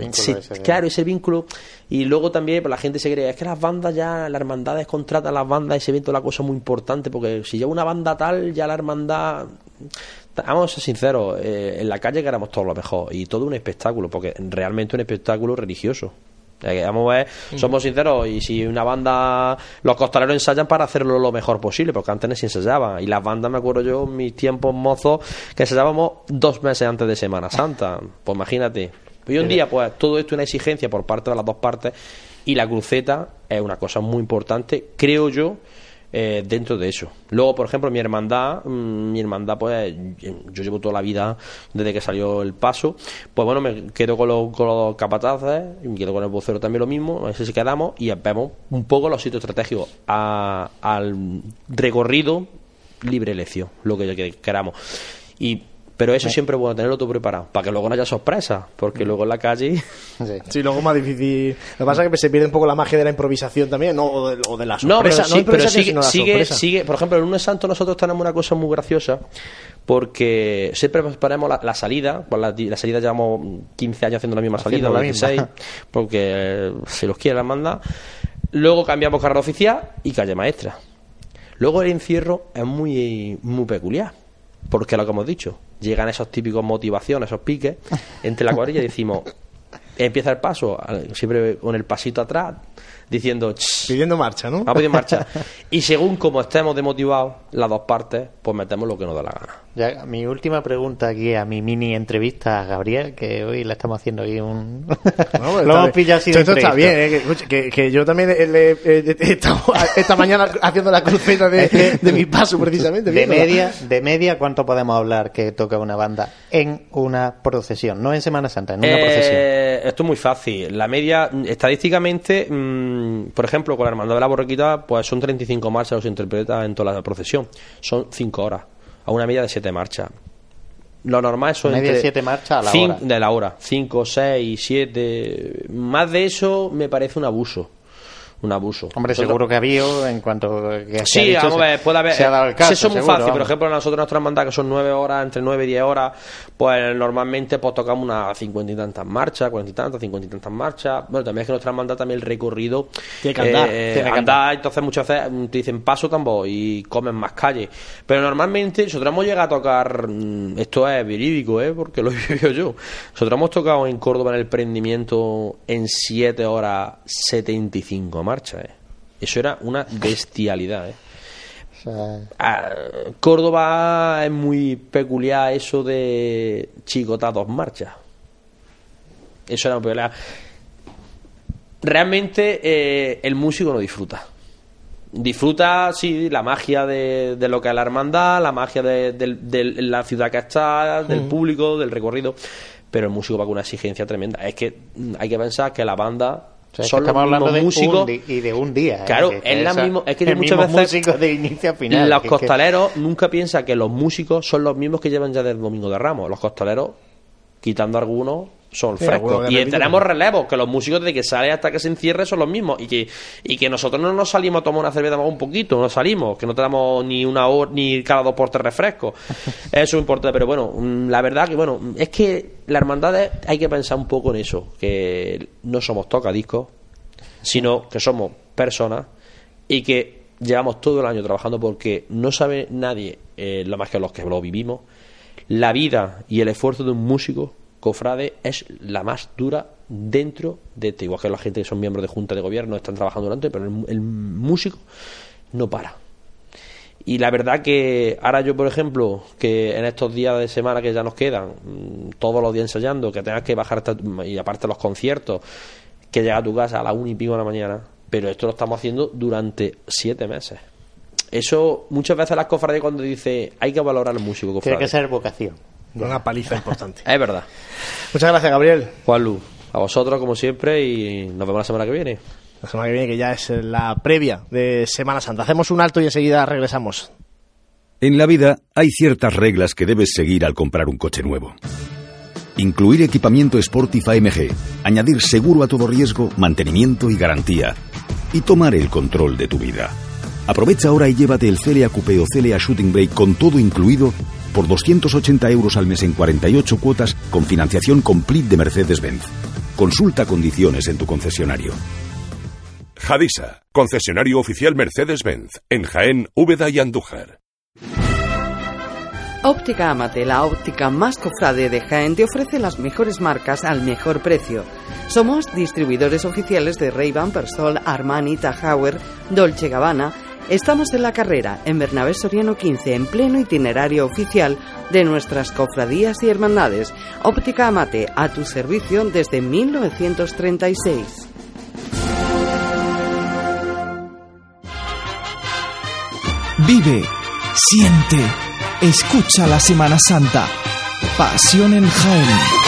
ese de- claro ese vínculo. Y luego también pues, la gente se cree es que las bandas ya las hermandades contratan las bandas y se ve toda la cosa muy importante porque si lleva una banda tal ya la hermandad vamos a ser sinceros eh, en la calle queremos todo lo mejor y todo un espectáculo porque realmente un espectáculo religioso. que vamos a ver, somos sinceros y si una banda los costaleros ensayan para hacerlo lo mejor posible porque antes no se ensayaba y las bandas me acuerdo yo mis tiempos mozos que ensayábamos dos meses antes de Semana Santa. Pues imagínate. Hoy en día, pues todo esto es una exigencia por parte de las dos partes y la cruceta es una cosa muy importante, creo yo, eh, dentro de eso. Luego, por ejemplo, mi hermandad, mm, mi hermandad, pues yo llevo toda la vida desde que salió el paso, pues bueno, me quedo con los, con los capataces, me quedo con el vocero también lo mismo, ese sí quedamos y vemos un poco los sitios estratégicos al recorrido libre elección, lo que- queramos. Y pero eso siempre es bueno tenerlo todo preparado, para que luego no haya sorpresa, porque luego en la calle Sí. Sí, luego más difícil. Lo que pasa es que se pierde un poco la magia de la improvisación también, ¿no? O de, o de la No, pero, sorpresa. sí, pero sigue, sino la sigue, sorpresa. sigue. Por ejemplo, el lunes santo nosotros tenemos una cosa muy graciosa porque siempre preparamos la, la salida. Pues la, la salida llevamos 15 años haciendo la misma salida, la o misma. 16, porque eh, si los quiere la manda. Luego cambiamos carrera oficial y calle maestra. Luego el encierro es muy, muy peculiar. Porque lo que hemos dicho, llegan esos típicos motivaciones, esos piques entre la cuadrilla y decimos, empieza el paso, siempre con el pasito atrás, diciendo, "Ch, Pidiendo marcha, ¿no? Marcha. Y según como estemos demotivados, las dos partes, pues metemos lo que nos da la gana. Ya, mi última pregunta aquí a mi mini entrevista a Gabriel, que hoy le estamos haciendo aquí un... No, pues Lo hemos pillado así Esto, de esto está bien, ¿eh? que, que, que yo también eh, le- eh, he estado esta mañana haciendo la cruceta de, de mi paso, precisamente. De viéndola. media, de media, ¿cuánto podemos hablar que toca una banda en una procesión? No en Semana Santa, en una procesión. Eh, esto es muy fácil. La media, estadísticamente, mm, por ejemplo, con la Hermandad de la Borriquita, pues son 35 marchas los se interpreta en toda la procesión. Son 5 horas, a una media de 7 marchas. Lo normal es Media de siete marchas a la cin- hora. De la hora. 5, 6, 7. Más de eso me parece un abuso. Un abuso. Hombre, seguro que ha habido en cuanto que se Sí, ha dicho, vamos a ver, se- puede haber. se ha dado el caso, sí, eso es muy seguro, fácil. Por ejemplo, nosotros nuestras mandas que son nueve horas, entre nueve y diez horas, pues normalmente pues tocamos unas cincuenta y tantas marchas, cuarenta y tantas, cincuenta y tantas marchas. Bueno, también es que nuestras mandas también el recorrido Tiene que andar, eh, tiene que andar, entonces muchas veces mm, te dicen paso tambor y comen más calle. Pero normalmente nosotros hemos llegado a tocar, mm, esto es verídico, ¿eh? porque lo he vivido yo. Nosotros hemos tocado en Córdoba en el prendimiento en siete horas 75 marchas, ¿eh? Eso era una bestialidad, ¿eh? Ah, Córdoba es muy peculiar eso de chicotar dos marchas. Eso era peculiar. Realmente eh, el músico no disfruta. Disfruta, sí, la magia de, de lo que es la hermandad, la magia de, la ciudad que está, del público, del recorrido. Pero el músico va con una exigencia tremenda. Es que mm, hay que pensar que la banda o sea, los estamos hablando de músicos. un y de un día. ¿eh? Claro, es la esa- mismo- es que el muchas mismo veces de inicio a final. Los que- costaleros nunca piensan que los músicos son los mismos que llevan ya del Domingo de Ramos. Los costaleros, quitando algunos, son Sí, frescos. Y tenemos relevos, que los músicos desde que sale hasta que se encierre son los mismos. Y que, y que nosotros no nos salimos a tomar una cerveza más un poquito, no salimos, que no tenemos ni una hora, ni cada dos por tres refrescos. Eso es importante, pero bueno, mm, la verdad que bueno, es que la hermandad hay que pensar un poco en eso, que no somos tocadiscos, sino que somos personas y que llevamos todo el año trabajando porque no sabe nadie, eh, lo más que los que lo vivimos, la vida y el esfuerzo de un músico, cofrade, es la más dura dentro de este. Igual que la gente que son miembros de junta de gobierno están trabajando durante, pero el, el músico no para. Y la verdad que ahora yo, por ejemplo, que en estos días de semana que ya nos quedan, mm, todos los días ensayando, que tengas que bajar, y aparte los conciertos, que llega a tu casa a las una y pico de la mañana, pero esto lo estamos haciendo durante siete meses. Eso, muchas veces las cofradías cuando dice hay que valorar al músico Tiene cofrade. que ser vocación. Una paliza importante. Es verdad. Muchas gracias, Gabriel. Juan Lu, a vosotros como siempre y nos vemos la semana que viene. La semana que viene, que ya es la previa de Semana Santa. Hacemos un alto y enseguida regresamos. En la vida hay ciertas reglas que debes seguir al comprar un coche nuevo. Incluir equipamiento Sportif AMG, añadir seguro a todo riesgo, mantenimiento y garantía. Y tomar el control de tu vida. Aprovecha ahora y llévate el Celia Coupé o Celia Shooting Brake con todo incluido por 280 euros al mes en 48 cuotas con financiación complete de Mercedes-Benz. Consulta condiciones en tu concesionario. Jadisa, concesionario oficial Mercedes-Benz, en Jaén, Úbeda y Andújar. Óptica Amate, la óptica más cofrade de Jaén, te ofrece las mejores marcas al mejor precio. Somos distribuidores oficiales de Ray-Ban, Persol, Armani, Tahauer, Dolce Gabbana. Estamos en la carrera, en Bernabé Soriano 15, en pleno itinerario oficial de nuestras cofradías y hermandades. Óptica Amate, a tu servicio desde 1936. Vive, siente, escucha la Semana Santa. Pasión en Jaén.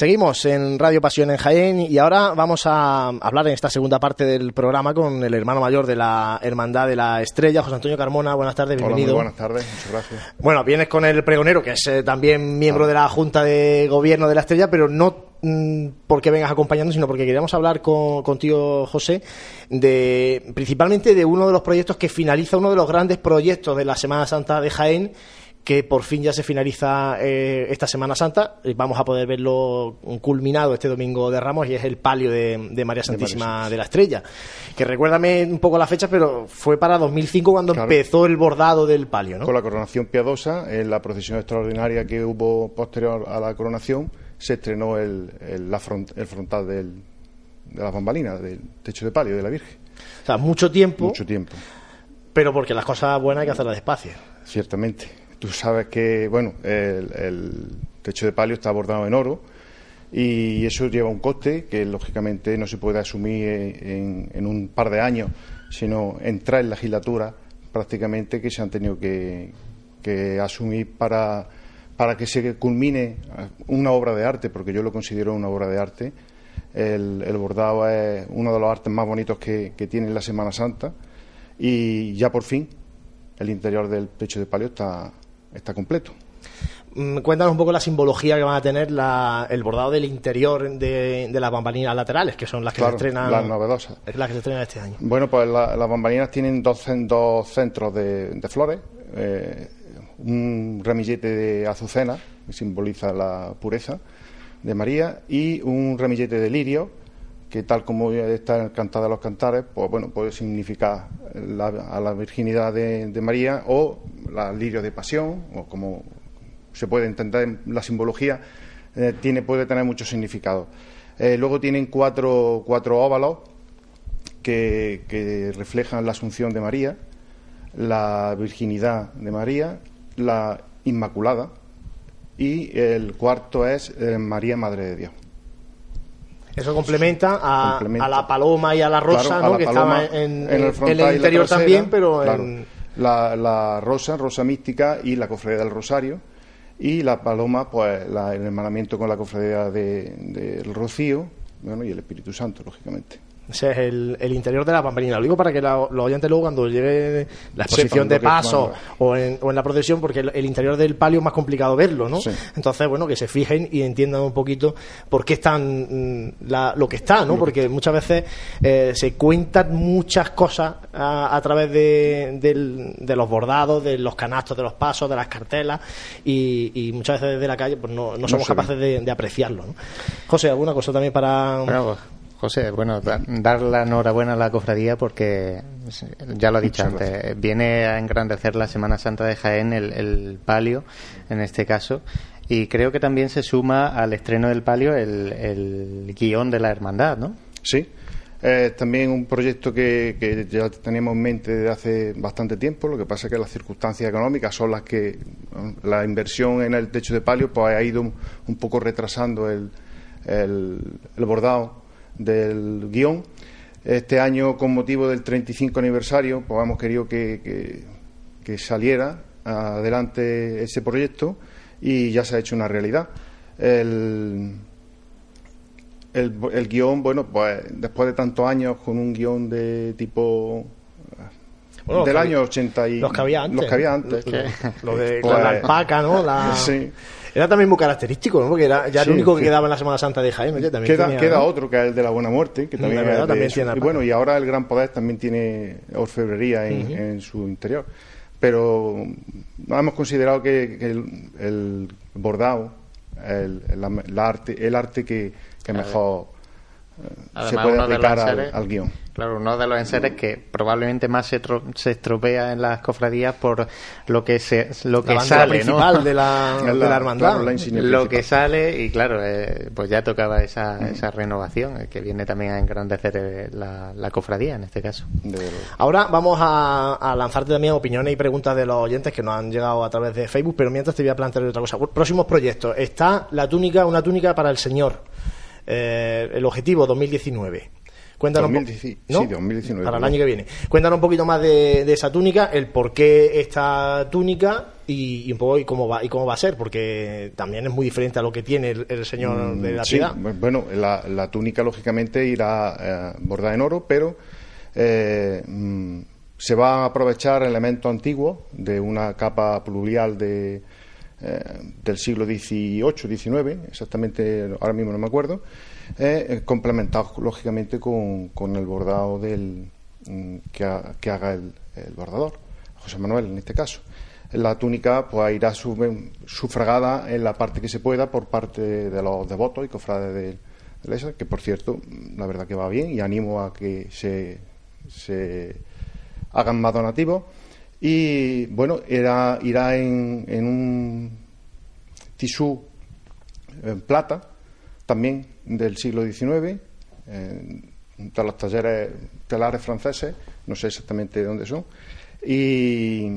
Seguimos en Radio Pasión en Jaén y ahora vamos a hablar en esta segunda parte del programa con el hermano mayor de la Hermandad de la Estrella, José Antonio Carmona. Buenas tardes, Hola, bienvenido. muy buenas tardes, muchas gracias. Bueno, vienes con el pregonero, que es eh, también miembro de la Junta de Gobierno de la Estrella, pero no mm, porque vengas acompañando, sino porque queríamos hablar con, contigo, José, de principalmente de uno de los proyectos que finaliza uno de los grandes proyectos de la Semana Santa de Jaén, que por fin ya se finaliza eh, esta Semana Santa. y Vamos a poder verlo culminado este domingo de Ramos y es el palio de, de María Santísima de la Estrella. Que recuérdame un poco la fecha, pero fue para 2005 cuando Claro. empezó el bordado del palio, ¿no? Con la coronación piadosa, en la procesión extraordinaria que hubo posterior a la coronación, se estrenó el, el- la front- el frontal del- de las bambalinas, del techo de palio de la Virgen. O sea, mucho tiempo, Mucho tiempo, pero porque las cosas buenas hay que hacerlas despacio. ciertamente. Tú sabes que, bueno, el, techo de palio está bordado en oro y eso lleva un coste que lógicamente no se puede asumir en, un par de años, sino en tres legislaturas prácticamente que se han tenido que, que asumir para, para que se culmine una obra de arte, porque yo lo considero una obra de arte. El, bordado es uno de los artes más bonitos que, que tiene la Semana Santa y ya por fin el interior del techo de palio está, está completo. Mm, Cuéntanos un poco la simbología que van a tener la- el bordado del interior de, de las bambalinas laterales, que son las que Claro, se estrenan. las novedosas. Las que se estrenan este año. Bueno, pues la- las bambalinas tienen dos, dos centros de, de flores, eh, un ramillete de azucena, que simboliza la pureza de María, y un ramillete de lirio, que tal como está en el Cantar de los Cantares, pues bueno, puede significar la- a la virginidad de, María o la lirio de pasión, o como se puede entender en la simbología, eh, tiene, puede tener muchos significados. Eh, luego tienen cuatro, cuatro óvalos que, que reflejan la asunción de María, la virginidad de María, la Inmaculada y el cuarto es eh, María Madre de Dios. Eso complementa a, Complementa. a la paloma y a la rosa, Claro, ¿no? la que estaba en, en el interior trasera, también, pero claro. en- la, la rosa, rosa mística y la cofradía del Rosario y la paloma, pues la- el hermanamiento con la cofradía de- del Rocío, bueno, y el Espíritu Santo, lógicamente. Ese es el, el interior de la bambalina. Lo digo para que la- los oyentes luego cuando llegue la exposición Sepan de paso o en, o en la procesión, porque el, el interior del palio es más complicado verlo, ¿no? Sí. Entonces, bueno, que se fijen y entiendan un poquito por qué están mm, la- lo que está, ¿no? Porque muchas veces eh, se cuentan muchas cosas a, a través de, del- de los bordados, de los canastos, de los pasos, de las cartelas y, y muchas veces desde la calle pues no, no somos capaces de, de apreciarlo, ¿no? José, ¿alguna cosa también para...? Pues, José, bueno, da- dar la enhorabuena a la cofradía porque, ya lo he dicho Muchas antes, viene a engrandecer la Semana Santa de Jaén, el, el palio, en este caso, y creo que también se suma al estreno del palio el, el guion de la hermandad, ¿no? Sí, es también un proyecto que, que ya teníamos en mente desde hace bastante tiempo, lo que pasa es que las circunstancias económicas son las que la inversión en el techo de palio pues ha ido un, un poco retrasando el, el, el bordado del guion. Este año, con motivo del 35 aniversario, pues hemos querido que, que- que saliera adelante ese proyecto y ya se ha hecho una realidad. El, el, el guion, bueno, pues después de tantos años con un guion de tipo Bueno, del año había- 80 y Los que había antes. los que había antes. Lo de Pues- la alpaca, ¿no? La- Sí. Era también muy característico, ¿no? Porque era ya Sí, el único que quedaba en la Semana Santa de Jaén. oye, también Queda, tenía, queda ¿no? otro que es el de la Buena Muerte, que Mm, también, verdad, también tiene Y bueno, y ahora el Gran Poder también tiene orfebrería en, en su interior. Pero no hemos considerado que, que el, el bordado, el, el- la arte, el arte que, que mejor eh, se puede aplicar al, al guion. Claro, uno de los enseres que probablemente más se, tro- se estropea en las cofradías por lo que se lo que sale, ¿no? de la, de la- hermandad. claro, la insignia lo que sale y claro, eh, pues ya tocaba esa, esa renovación eh, que viene también a engrandecer eh, la, la cofradía en este caso. de- Ahora vamos a, a lanzarte también opiniones y preguntas de los oyentes que nos han llegado a través de Facebook, pero mientras te voy a plantear otra cosa. Próximos proyectos. Está la túnica, una túnica para el Señor. Eh, el objetivo 2019. Cuéntanos un po- 2010, ¿no? sí, 2019, Para el año que viene. Cuéntanos un poquito más de, de esa túnica, el por qué esta túnica y, y un poco y cómo va y cómo va a ser, porque también es muy diferente a lo que tiene el, el Señor de la Mm, Sí, ciudad. bu- bueno, la, la túnica lógicamente irá eh, bordada en oro, pero eh, mm, se va a aprovechar elementos antiguos de una capa pluvial de, eh, del siglo XVIII, XIX, exactamente ahora mismo no me acuerdo, eh, eh, complementados lógicamente con, con el bordado del, mm, que, ha- que haga el, bordador, José Manuel en este caso. La túnica pues irá su- sufragada en la parte que se pueda por parte de los devotos y cofrades de, la iglesia, que por cierto, la verdad que va bien y animo a que se, se hagan más donativos. Y bueno, irá, irá en, en un tisú en plata, también del siglo XIX, eh, de los talleres telares franceses, no sé exactamente de dónde son. Y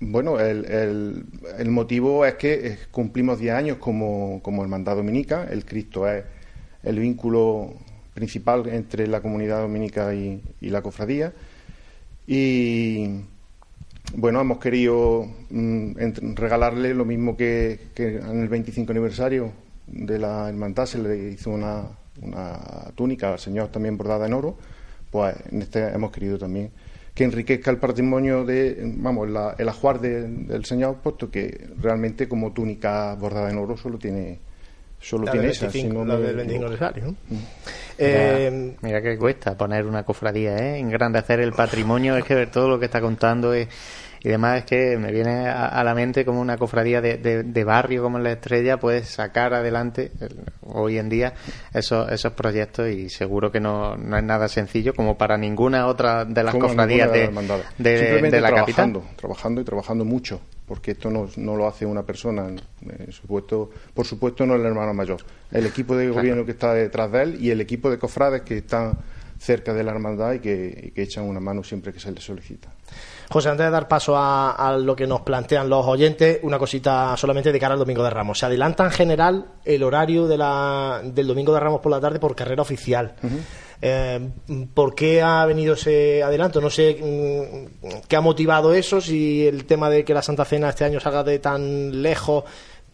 bueno, el, el- motivo es que eh, cumplimos 10 años como, como hermandad dominica, el Cristo es el vínculo principal entre la comunidad dominica y, y la cofradía. Y bueno, hemos querido mm, regalarle lo mismo que, que en el 25 aniversario de la hermandad se le hizo una, una túnica al Señor también bordada en oro, pues en este hemos querido también que enriquezca el patrimonio de, vamos, la- el ajuar de- del señor, puesto que realmente como túnica bordada en oro solo tiene, solo La tiene del esa. 25, si no la me del 25 equivoco. aniversario, ¿no? Mira, Eh, mira que cuesta poner una cofradía, ¿eh? Engrandecer el patrimonio, es que ver todo lo que está contando y, y demás es que me viene a, a la mente como una cofradía de, de- de barrio como la Estrella puede sacar adelante el- hoy en día esos, esos proyectos y seguro que no, no es nada sencillo como para ninguna otra de las Como cofradías de, de- Simplemente la capital. trabajando, trabajando y trabajando mucho, porque esto no, no lo hace una persona, eh, supuesto, por supuesto no el hermano mayor, el equipo de gobierno que está detrás de él y el equipo de cofrades que están cerca de la hermandad y que, y que echan una mano siempre que se les solicita. José, antes de dar paso a, a lo que nos plantean los oyentes, una cosita solamente de cara al Domingo de Ramos. Se adelanta en general el horario de la, del Domingo de Ramos por la tarde por carrera oficial. Eh, ¿Por qué ha venido ese adelanto? No sé mm, qué ha motivado eso, si el tema de que la Santa Cena este año salga de tan lejos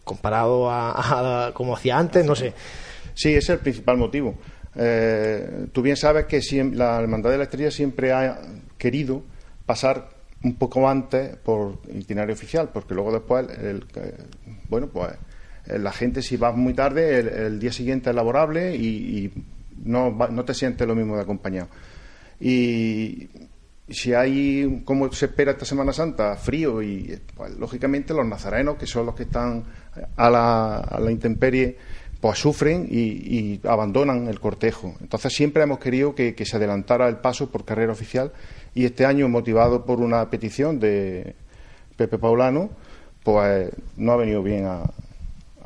comparado a, a como hacía antes, no sé. Sí, ese es el principal motivo. Eh, tú bien sabes que la Hermandad de la Estrella siempre ha querido pasar un poco antes por itinerario oficial, porque luego después, el- eh, bueno, pues eh, la gente si va muy tarde, el, día siguiente es laborable y, y no, no te sientes lo mismo de acompañado. Y si hay, como se espera esta Semana Santa, frío y, pues, lógicamente, los nazarenos, que son los que están a la, a la intemperie, pues sufren y, y abandonan el cortejo. Entonces siempre hemos querido que, que se adelantara el paso por carrera oficial y este año, motivado por una petición de Pepe Paulano, pues no ha venido bien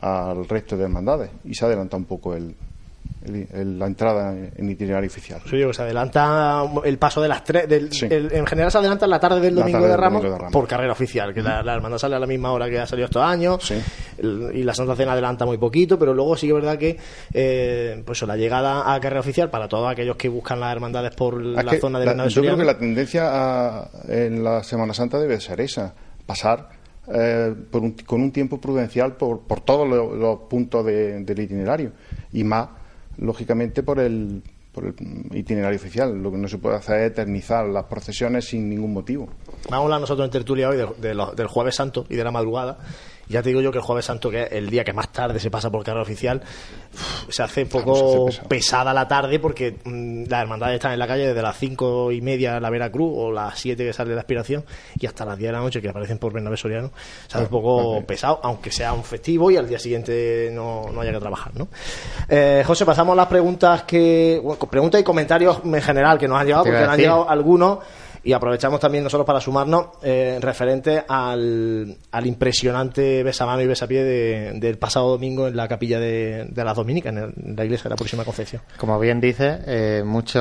al resto de hermandades y se adelanta un poco el, el- el- la entrada en itinerario oficial. Pues yo, que se adelanta el paso de las tres. del- Sí. el- en general se adelanta la tarde del La domingo, tarde de, del Ramos Domingo de Ramos. por carrera oficial, que la, la hermandad sale a la misma hora que ha salido estos años. Sí. Y la Santa Cena adelanta muy poquito, pero luego sí que es verdad que eh, pues la llegada a carrera oficial para todos aquellos que buscan las hermandades por Es la zona de la- Bernabé yo creo que la tendencia a- en la Semana Santa debe ser esa, pasar eh, por un- con un tiempo prudencial por, por todos lo- los puntos de- del itinerario y más, lógicamente, por el, por el itinerario oficial. Lo que no se puede hacer es eternizar las procesiones sin ningún motivo. Vamos a hablar nosotros en tertulia hoy de- de del Jueves Santo y de la madrugada. Ya te digo yo que el Jueves Santo, que es el día que más tarde se pasa por carrera oficial, se hace un poco hace pesada la tarde porque mm, las hermandades están en la calle desde las cinco y media la Veracruz o las siete que sale la aspiración y hasta las 10 de la noche que aparecen por Bernabé Soriano. Se hace un poco pesado, aunque sea un festivo y al día siguiente no, no haya que trabajar. ¿no? Eh, José, pasamos a las preguntas que. bueno, preguntas y comentarios en general que nos han llegado, porque nos han llegado algunos y aprovechamos también nosotros para sumarnos eh, referente al, al impresionante besamano y besapié de- del pasado domingo en la capilla de, de las Dominicas, en, el- en la iglesia de la Próxima Concepción. Como bien dices, eh, mucho,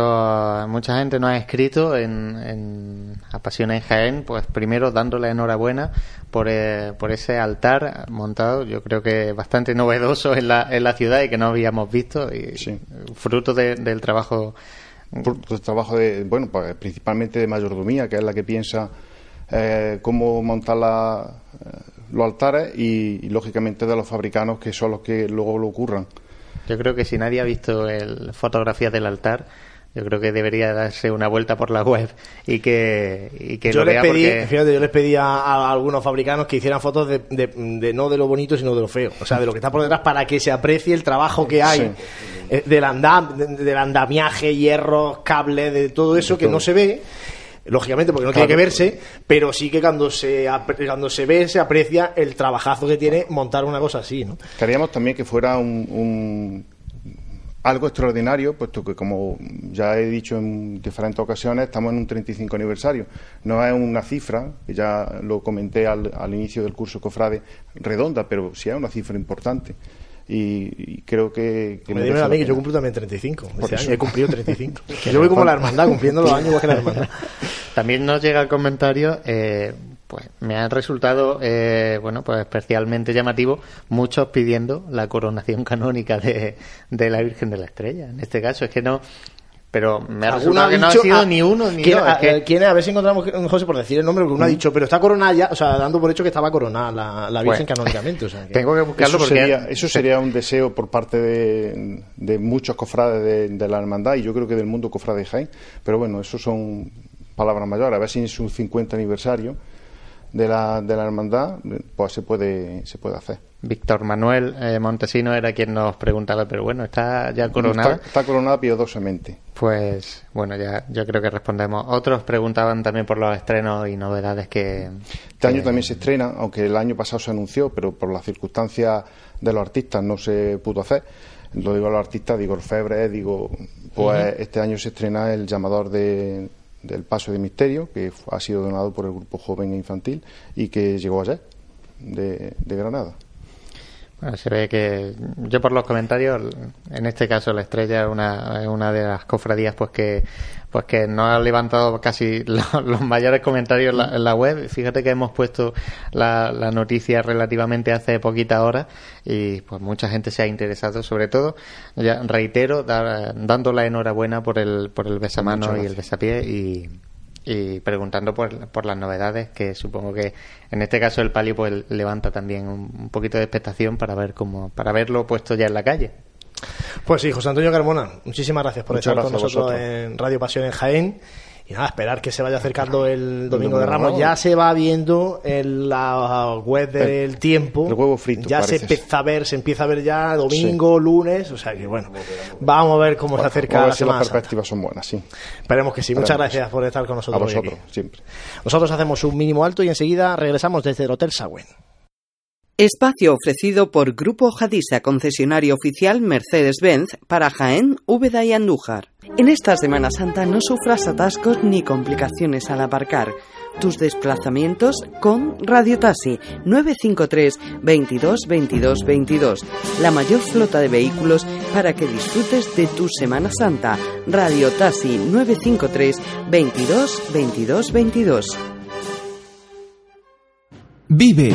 mucha gente nos ha escrito en, en A Pasión en Jaén, pues primero dándole enhorabuena por, eh, por ese altar montado, yo creo que bastante novedoso en la, en la ciudad y que no habíamos visto, y Sí. fruto de- del trabajo. Por el trabajo de, bueno, pues, principalmente de mayordomía, que es la que piensa eh, cómo montar la- eh, los altares y, y, lógicamente de los fabricanos que son los que luego lo ocurran. Yo creo que si nadie ha visto el, fotografías del altar, yo creo que debería darse una vuelta por la web y que, y que yo lo les vea pedí, porque... fíjate, yo les pedí a, a algunos fabricanos que hicieran fotos de, de- de no de lo bonito, sino de lo feo. O sea, de lo que está por detrás para que se aprecie el trabajo que hay Sí. eh, del, andam, de- del andamiaje, hierros, cables, de todo eso que no se ve. Lógicamente, porque no tiene que verse, pero sí que cuando se, apre- cuando se ve, se aprecia el trabajazo que tiene montar una cosa así, ¿no? Queríamos también que fuera un, un- algo extraordinario, puesto que, como ya he dicho en diferentes ocasiones, estamos en un 35 aniversario. No es una cifra, que ya lo comenté al, al inicio del curso Cofrade, redonda, pero sí es una cifra importante. Y, y creo que... que Me dime a mí que yo cumplo también 35. Por Este eso. año he cumplido 35. Que yo voy como la hermandad, cumpliendo los años igual que la hermandad. También nos llega el comentario, eh, pues me ha resultado, eh, bueno, pues especialmente llamativo, muchos pidiendo la coronación canónica de, de la Virgen de la Estrella. En este caso es que no, pero me ha Alguno resultado que no ha sido ah, ni uno ni ¿quién, dos. a, es que- eh, quién es? A ver si encontramos, José, por decir el nombre, porque uno ha dicho, pero está coronada ya, o sea, dando por hecho que estaba coronada la, la Virgen Bueno. canónicamente. O sea, que- tengo que buscarlo Eso porque sería, eso sería un deseo por parte de, de muchos cofrades de, de la hermandad y yo creo que del mundo cofrade de Jaén. Pero bueno, eso son palabras mayores, a ver si en su 50 aniversario de la, de la hermandad, pues se puede, se puede hacer. Víctor Manuel eh, Montesino era quien nos preguntaba, pero bueno, ¿está ya coronada? Está, está coronada piadosamente. Pues bueno, ya yo creo que respondemos. Otros preguntaban también por los estrenos y novedades que... Este año también se estrena, aunque el año pasado se anunció, pero por las circunstancias de los artistas no se pudo hacer. Lo digo a los artistas, digo Orfebre, digo, pues este año se estrena el llamador de, del Paso de Misterio, que ha sido donado por el Grupo Joven e Infantil y que llegó ayer de, de Granada. Bueno, se ve que yo por los comentarios, en este caso la estrella es una, una de las cofradías pues que pues que nos ha levantado casi lo- los, mayores comentarios en la, en la web. Fíjate que hemos puesto la, la noticia relativamente hace poquitas horas y pues mucha gente se ha interesado, sobre todo, ya reitero, dar- dando la enhorabuena por el, por el besamano y el besapié y, y preguntando por, por las novedades que supongo que en este caso el palio pues levanta también un, un poquito de expectación para ver cómo para verlo puesto ya en la calle Pues sí, José Antonio Carmona, muchísimas gracias por Muchas estar con gracias nosotros en Radio Pasión en Jaén. Y nada, esperar que se vaya acercando el Domingo de Ramos. Ya se va viendo en la web del tiempo. el huevo frito, Ya se empieza a ver, se empieza a ver ya domingo, lunes. O sea que bueno, vamos a ver cómo se acerca Vamos a la ver si las Semana Santa. perspectivas son buenas, sí. Esperemos que sí. Muchas Esperemos. gracias por estar con A nosotros. hoy vosotros, aquí. siempre. Nosotros hacemos un mínimo alto y enseguida regresamos desde el Hotel Sagüen. Espacio ofrecido por Grupo Jadisa, concesionario oficial Mercedes-Benz para Jaén, Úbeda y Andújar. En esta Semana Santa no sufras atascos ni complicaciones al aparcar. Tus desplazamientos con Radio Taxi 953 22 22 22. La mayor flota de vehículos para que disfrutes de tu Semana Santa. Radio Taxi 953 22 22 22. Vive,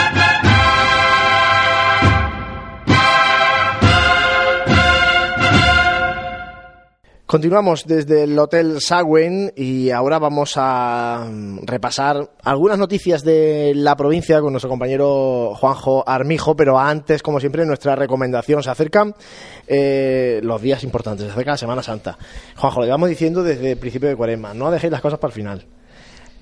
Continuamos desde el Hotel Sagüen y ahora vamos a mm, repasar algunas noticias de la provincia con nuestro compañero Juanjo Armijo, pero antes, como siempre, nuestra recomendación. Se acercan eh, los días importantes, se acerca la Semana Santa. Juanjo, le vamos diciendo desde el principio de cuaresma, no dejéis las cosas para el final.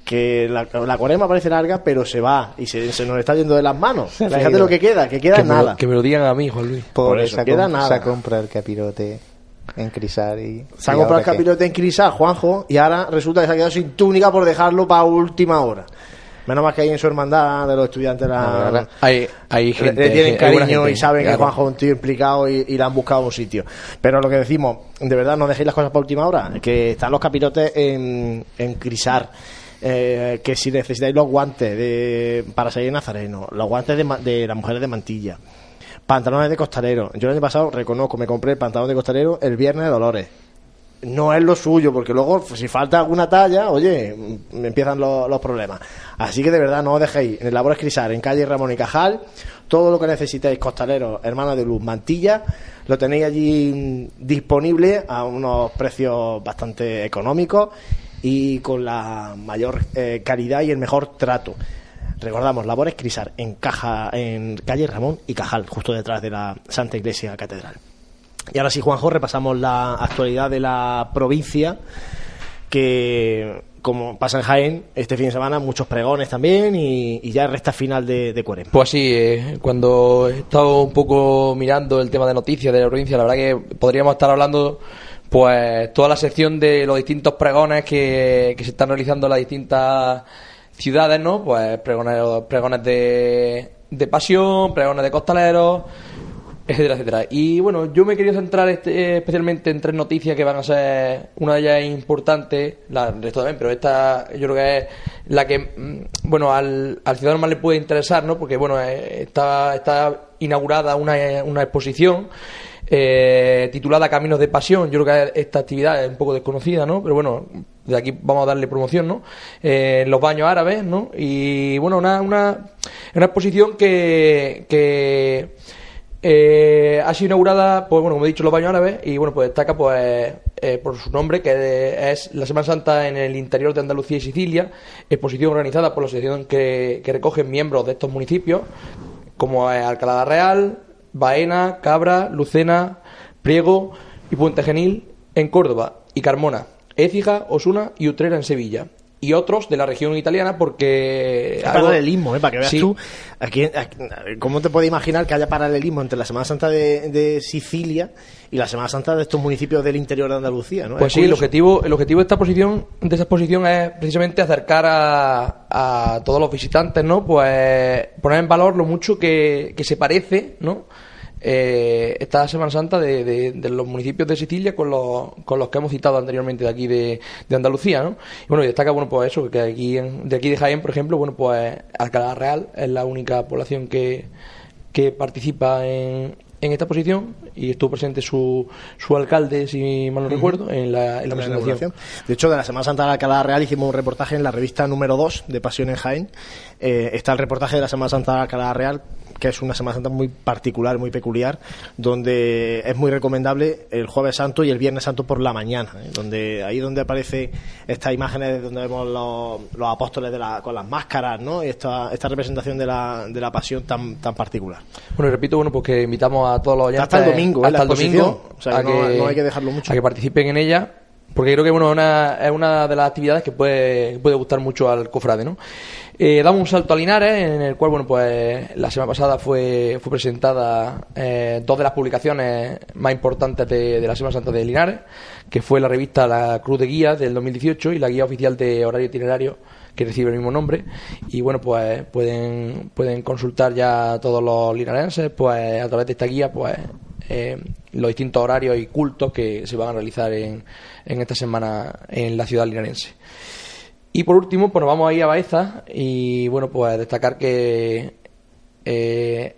Que la, la cuaresma parece larga, pero se va y se, se nos está yendo de las manos. Fíjate lo que queda, que queda que, me nada. lo, que me lo digan a mí, Juan Luis. Por eso, se ha queda nada. se ha comprado el capirote en Crisar y Se ha comprado el capirote en Crisal, Juanjo, y ahora resulta que se ha quedado sin túnica por dejarlo para última hora. Menos mal que hay en su hermandad de los estudiantes la, Ahora Hay, gente. le tienen cariño gente, y saben que. Juanjo es un tío implicado y, y le han buscado un sitio. Pero lo que decimos, de verdad, no dejéis las cosas para última hora, que están los capirotes en, en Crisar. eh, que si necesitáis los guantes de, para salir nazareno, los guantes de, de las mujeres de mantilla, pantalones de costalero. Yo el año pasado, reconozco, me compré el pantalón de costalero el viernes de Dolores. No es lo suyo, porque luego, si falta alguna talla, oye, mm, empiezan los, los problemas. Así que de verdad, no os dejéis. En el Labor Crisar, en calle Ramón y Cajal, todo lo que necesitéis, costaleros, hermanos de luz, mantilla, lo tenéis allí mm, disponible a unos precios bastante económicos y con la mayor eh, calidad y el mejor trato. Recordamos, Labores Crisar, en, caja, en calle Ramón y Cajal, justo detrás de la Santa Iglesia Catedral. Y ahora sí, Juanjo, repasamos la actualidad de la provincia, que como pasa en Jaén, este fin de semana muchos pregones también y, y ya resta final de, de. Pues sí, eh, cuando he estado un poco mirando el tema de noticias de la provincia, la verdad que podríamos estar hablando pues toda la sección de los distintos pregones que, que se están realizando en las distintas ciudades, ¿no? Pues pregones, pregones de, de pasión, pregones de costaleros, etcétera, etcétera. Y bueno, yo me querido centrar este- especialmente en tres noticias que van a ser, una de ellas es importante, la resto también, pero esta yo creo que es la que, mm, bueno, al, al ciudadano más le puede interesar, ¿no? Porque, bueno, eh, está, está inaugurada una, una exposición eh, titulada Caminos de Pasión. Yo creo que esta actividad es un poco desconocida, ¿no? Pero bueno, de aquí vamos a darle promoción, ¿no? Eh, los baños árabes, ¿no? Y bueno, una, una, una exposición que, que eh, ha sido inaugurada, pues bueno, como he dicho, los baños árabes y bueno, pues destaca pues eh, por su nombre, que es la Semana Santa en el interior de Andalucía y Sicilia, exposición organizada por la asociación que, que recogen miembros de estos municipios, como es Alcalá de Real, Baena, Cabra, Lucena, Priego y Puente Genil en Córdoba y Carmona, Écija, Osuna y Utrera en Sevilla y otros de la región italiana porque Hay algo- paralelismo, ¿eh? para que veas Sí. tú. Aquí, aquí- ¿Cómo te puedes imaginar que haya paralelismo entre la Semana Santa de, de Sicilia y la Semana Santa de estos municipios del interior de Andalucía? ¿no? Pues Es sí, el objetivo, el objetivo de esta posición, de esta exposición es precisamente acercar a, a todos los visitantes, ¿no? Pues poner en valor lo mucho que, que se parece, ¿no? Eh, esta Semana Santa de, de- de los municipios de Sicilia con los, con los que hemos citado anteriormente de aquí de, de Andalucía, ¿no? Y bueno, y destaca, bueno, pues eso, que aquí en- de aquí de Jaén, por ejemplo, bueno, pues Alcalá Real es la única población que, que participa en, en esta posición y estuvo presente su, su alcalde, si mal no recuerdo, en la, en la presentación. De hecho, de la Semana Santa de Alcalá Real hicimos un reportaje en la revista número 2 de Pasión en Jaén. Eh, está el reportaje de la Semana Santa de Alcalá Real, que es una Semana Santa muy particular, muy peculiar, donde es muy recomendable el Jueves Santo y el Viernes Santo por la mañana, ¿eh? donde ahí donde aparece estas imágenes donde vemos los, los apóstoles de la- con las máscaras, ¿no? Y esta, esta representación de la, de la pasión tan, tan particular. Bueno, y repito, bueno, pues que invitamos a todos los oyentes Hasta el domingo, ¿eh? hasta el domingo. O sea, a que no- no hay que dejarlo mucho. a que participen en ella, porque creo que bueno, una, es una de las actividades que puede, puede gustar mucho al cofrade, ¿no? Eh, damos un salto a Linares, en el cual, bueno, pues la semana pasada fue, fue presentada eh, dos de las publicaciones más importantes de, de la Semana Santa de Linares, que fue la revista La Cruz de Guía del 2018 y la guía oficial de horario itinerario que recibe el mismo nombre. Y bueno pues pueden pueden consultar ya todos los linarenses pues a través de esta guía pues eh, los distintos horarios y cultos que se van a realizar en, en esta semana en la ciudad linarense y por último pues nos vamos a ir a Baeza y bueno pues destacar que eh,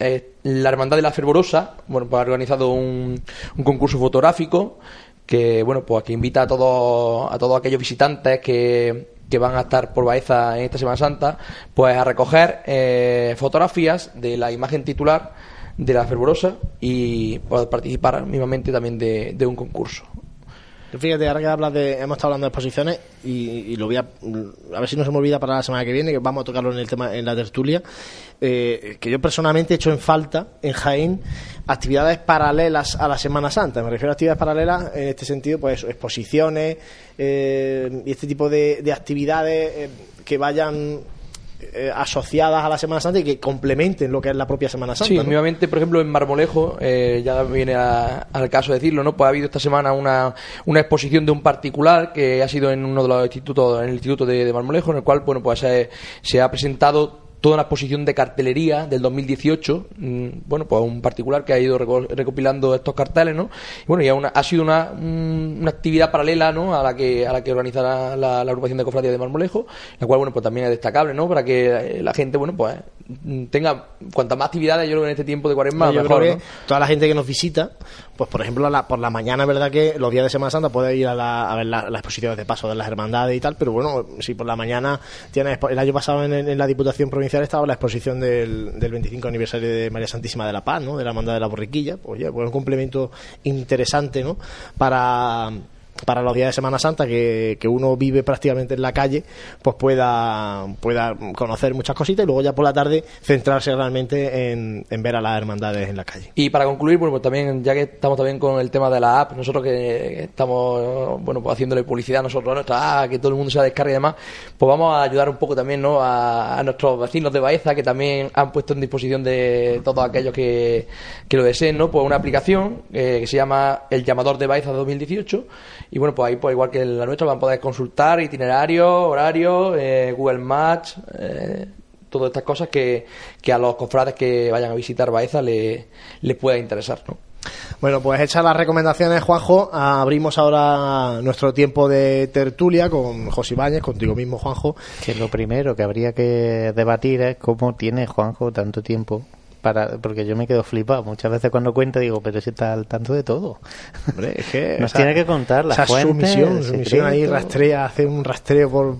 eh, la Hermandad de la Fervorosa bueno pues ha organizado un, un concurso fotográfico que bueno pues que invita a todos a todos aquellos visitantes que, que van a estar por Baeza en esta Semana Santa pues a recoger eh, fotografías de la imagen titular de la Fervorosa y poder participar mismamente también de, de un concurso Fíjate, ahora que hablas de. Hemos estado hablando de exposiciones y, y lo voy a. A ver si no se me olvida para la semana que viene, que vamos a tocarlo en el tema en la tertulia. eh, que yo personalmente he hecho en falta en Jaén actividades paralelas a la Semana Santa. Me refiero a actividades paralelas en este sentido, pues exposiciones eh, y este tipo de, de actividades eh, que vayan eh, asociadas a la Semana Santa y que complementen lo que es la propia Semana Santa. Sí, ¿no? nuevamente, por ejemplo, en Marmolejo, eh, ya viene a- al caso decirlo, ¿no? Pues ha habido esta semana una, una exposición de un particular que ha sido en uno de los institutos, en el Instituto de, de Marmolejo, en el cual, bueno, pues se, se ha presentado toda una exposición de cartelería del 2018, mm, bueno, pues un particular que ha ido reco- recopilando estos carteles, ¿no? Y bueno, y una- ha sido una, un- una actividad paralela, ¿no? A la que, a la que organizará la, la agrupación de cofradías de Marmolejo, la cual, bueno, pues también es destacable, ¿no? Para que eh, la gente, bueno, pues mm, tenga cuantas más actividades, yo creo que en este tiempo de cuaresma, yo mejor, creo que ¿no? toda la gente que nos visita, pues por ejemplo, la- por la mañana, verdad que los días de Semana Santa puede ir a, la- a ver la- las exposiciones de paso de las hermandades y tal, pero bueno, si por la mañana tienes, el año pasado en, en la Diputación Provincial estaba la exposición del, del 25 aniversario de María Santísima de la Paz, ¿no? De la hermandad de la Borriquilla, pues ya, pues un complemento interesante, ¿no? Para para los días de Semana Santa que, que uno vive prácticamente en la calle pues pueda pueda conocer muchas cositas y luego ya por la tarde centrarse realmente en, en ver a las hermandades en la calle Y para concluir, pues también, ya que estamos también con el tema de la app, nosotros que estamos, bueno, pues haciéndole publicidad a nosotros, a nuestra app, que todo el mundo se la descargue y demás, pues vamos a ayudar un poco también, ¿no? A, a nuestros vecinos de Baeza, que también han puesto en disposición de todos aquellos que, que lo deseen, ¿no? Pues una aplicación eh, que se llama El Llamador de Baeza 2018, y bueno, pues ahí, pues igual que en la nuestra, van a poder consultar itinerarios, horarios, eh, Google Maps, eh, todas estas cosas que, que a los cofrades que vayan a visitar Baeza le, les pueda interesar, ¿no? Bueno, pues hechas las recomendaciones, Juanjo, abrimos ahora nuestro tiempo de tertulia con José Ibáñez, contigo mismo, Juanjo. Que lo primero que habría que debatir es cómo tiene Juanjo tanto tiempo para porque yo me quedo flipado. Muchas veces cuando cuenta digo, pero si está al tanto de todo. Hombre, es que Nos tiene que contar las esa es su fuentes, misión, el su misión ahí rastrea, hace un rastreo por,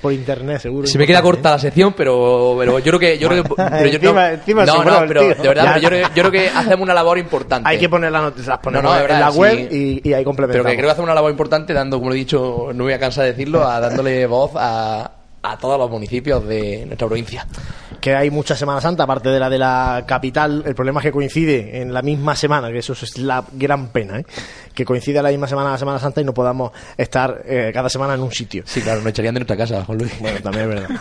por internet, seguro. Se me queda corta la sección, pero, pero yo creo que... Yo creo que pero yo- Encima- no, encima no, no, pero tío. de verdad, pero yo, creo, yo creo que hacemos una labor importante. Hay que poner las noticias, las ponemos No, no, en verdad, la sí. web y, y ahí complementamos. Pero que creo que hace una labor importante dando, como lo he dicho, no me voy a cansar de decirlo, a dándole voz a, a todos los municipios de nuestra provincia. Que hay mucha Semana Santa, aparte de la de la capital. El problema es que coincide en la misma semana, que eso es la gran pena, ¿eh? que coincide la misma semana la Semana Santa y no podamos estar eh, cada semana en un sitio. Sí, claro, nos echarían de nuestra casa, Juan Luis. Bueno, también es verdad.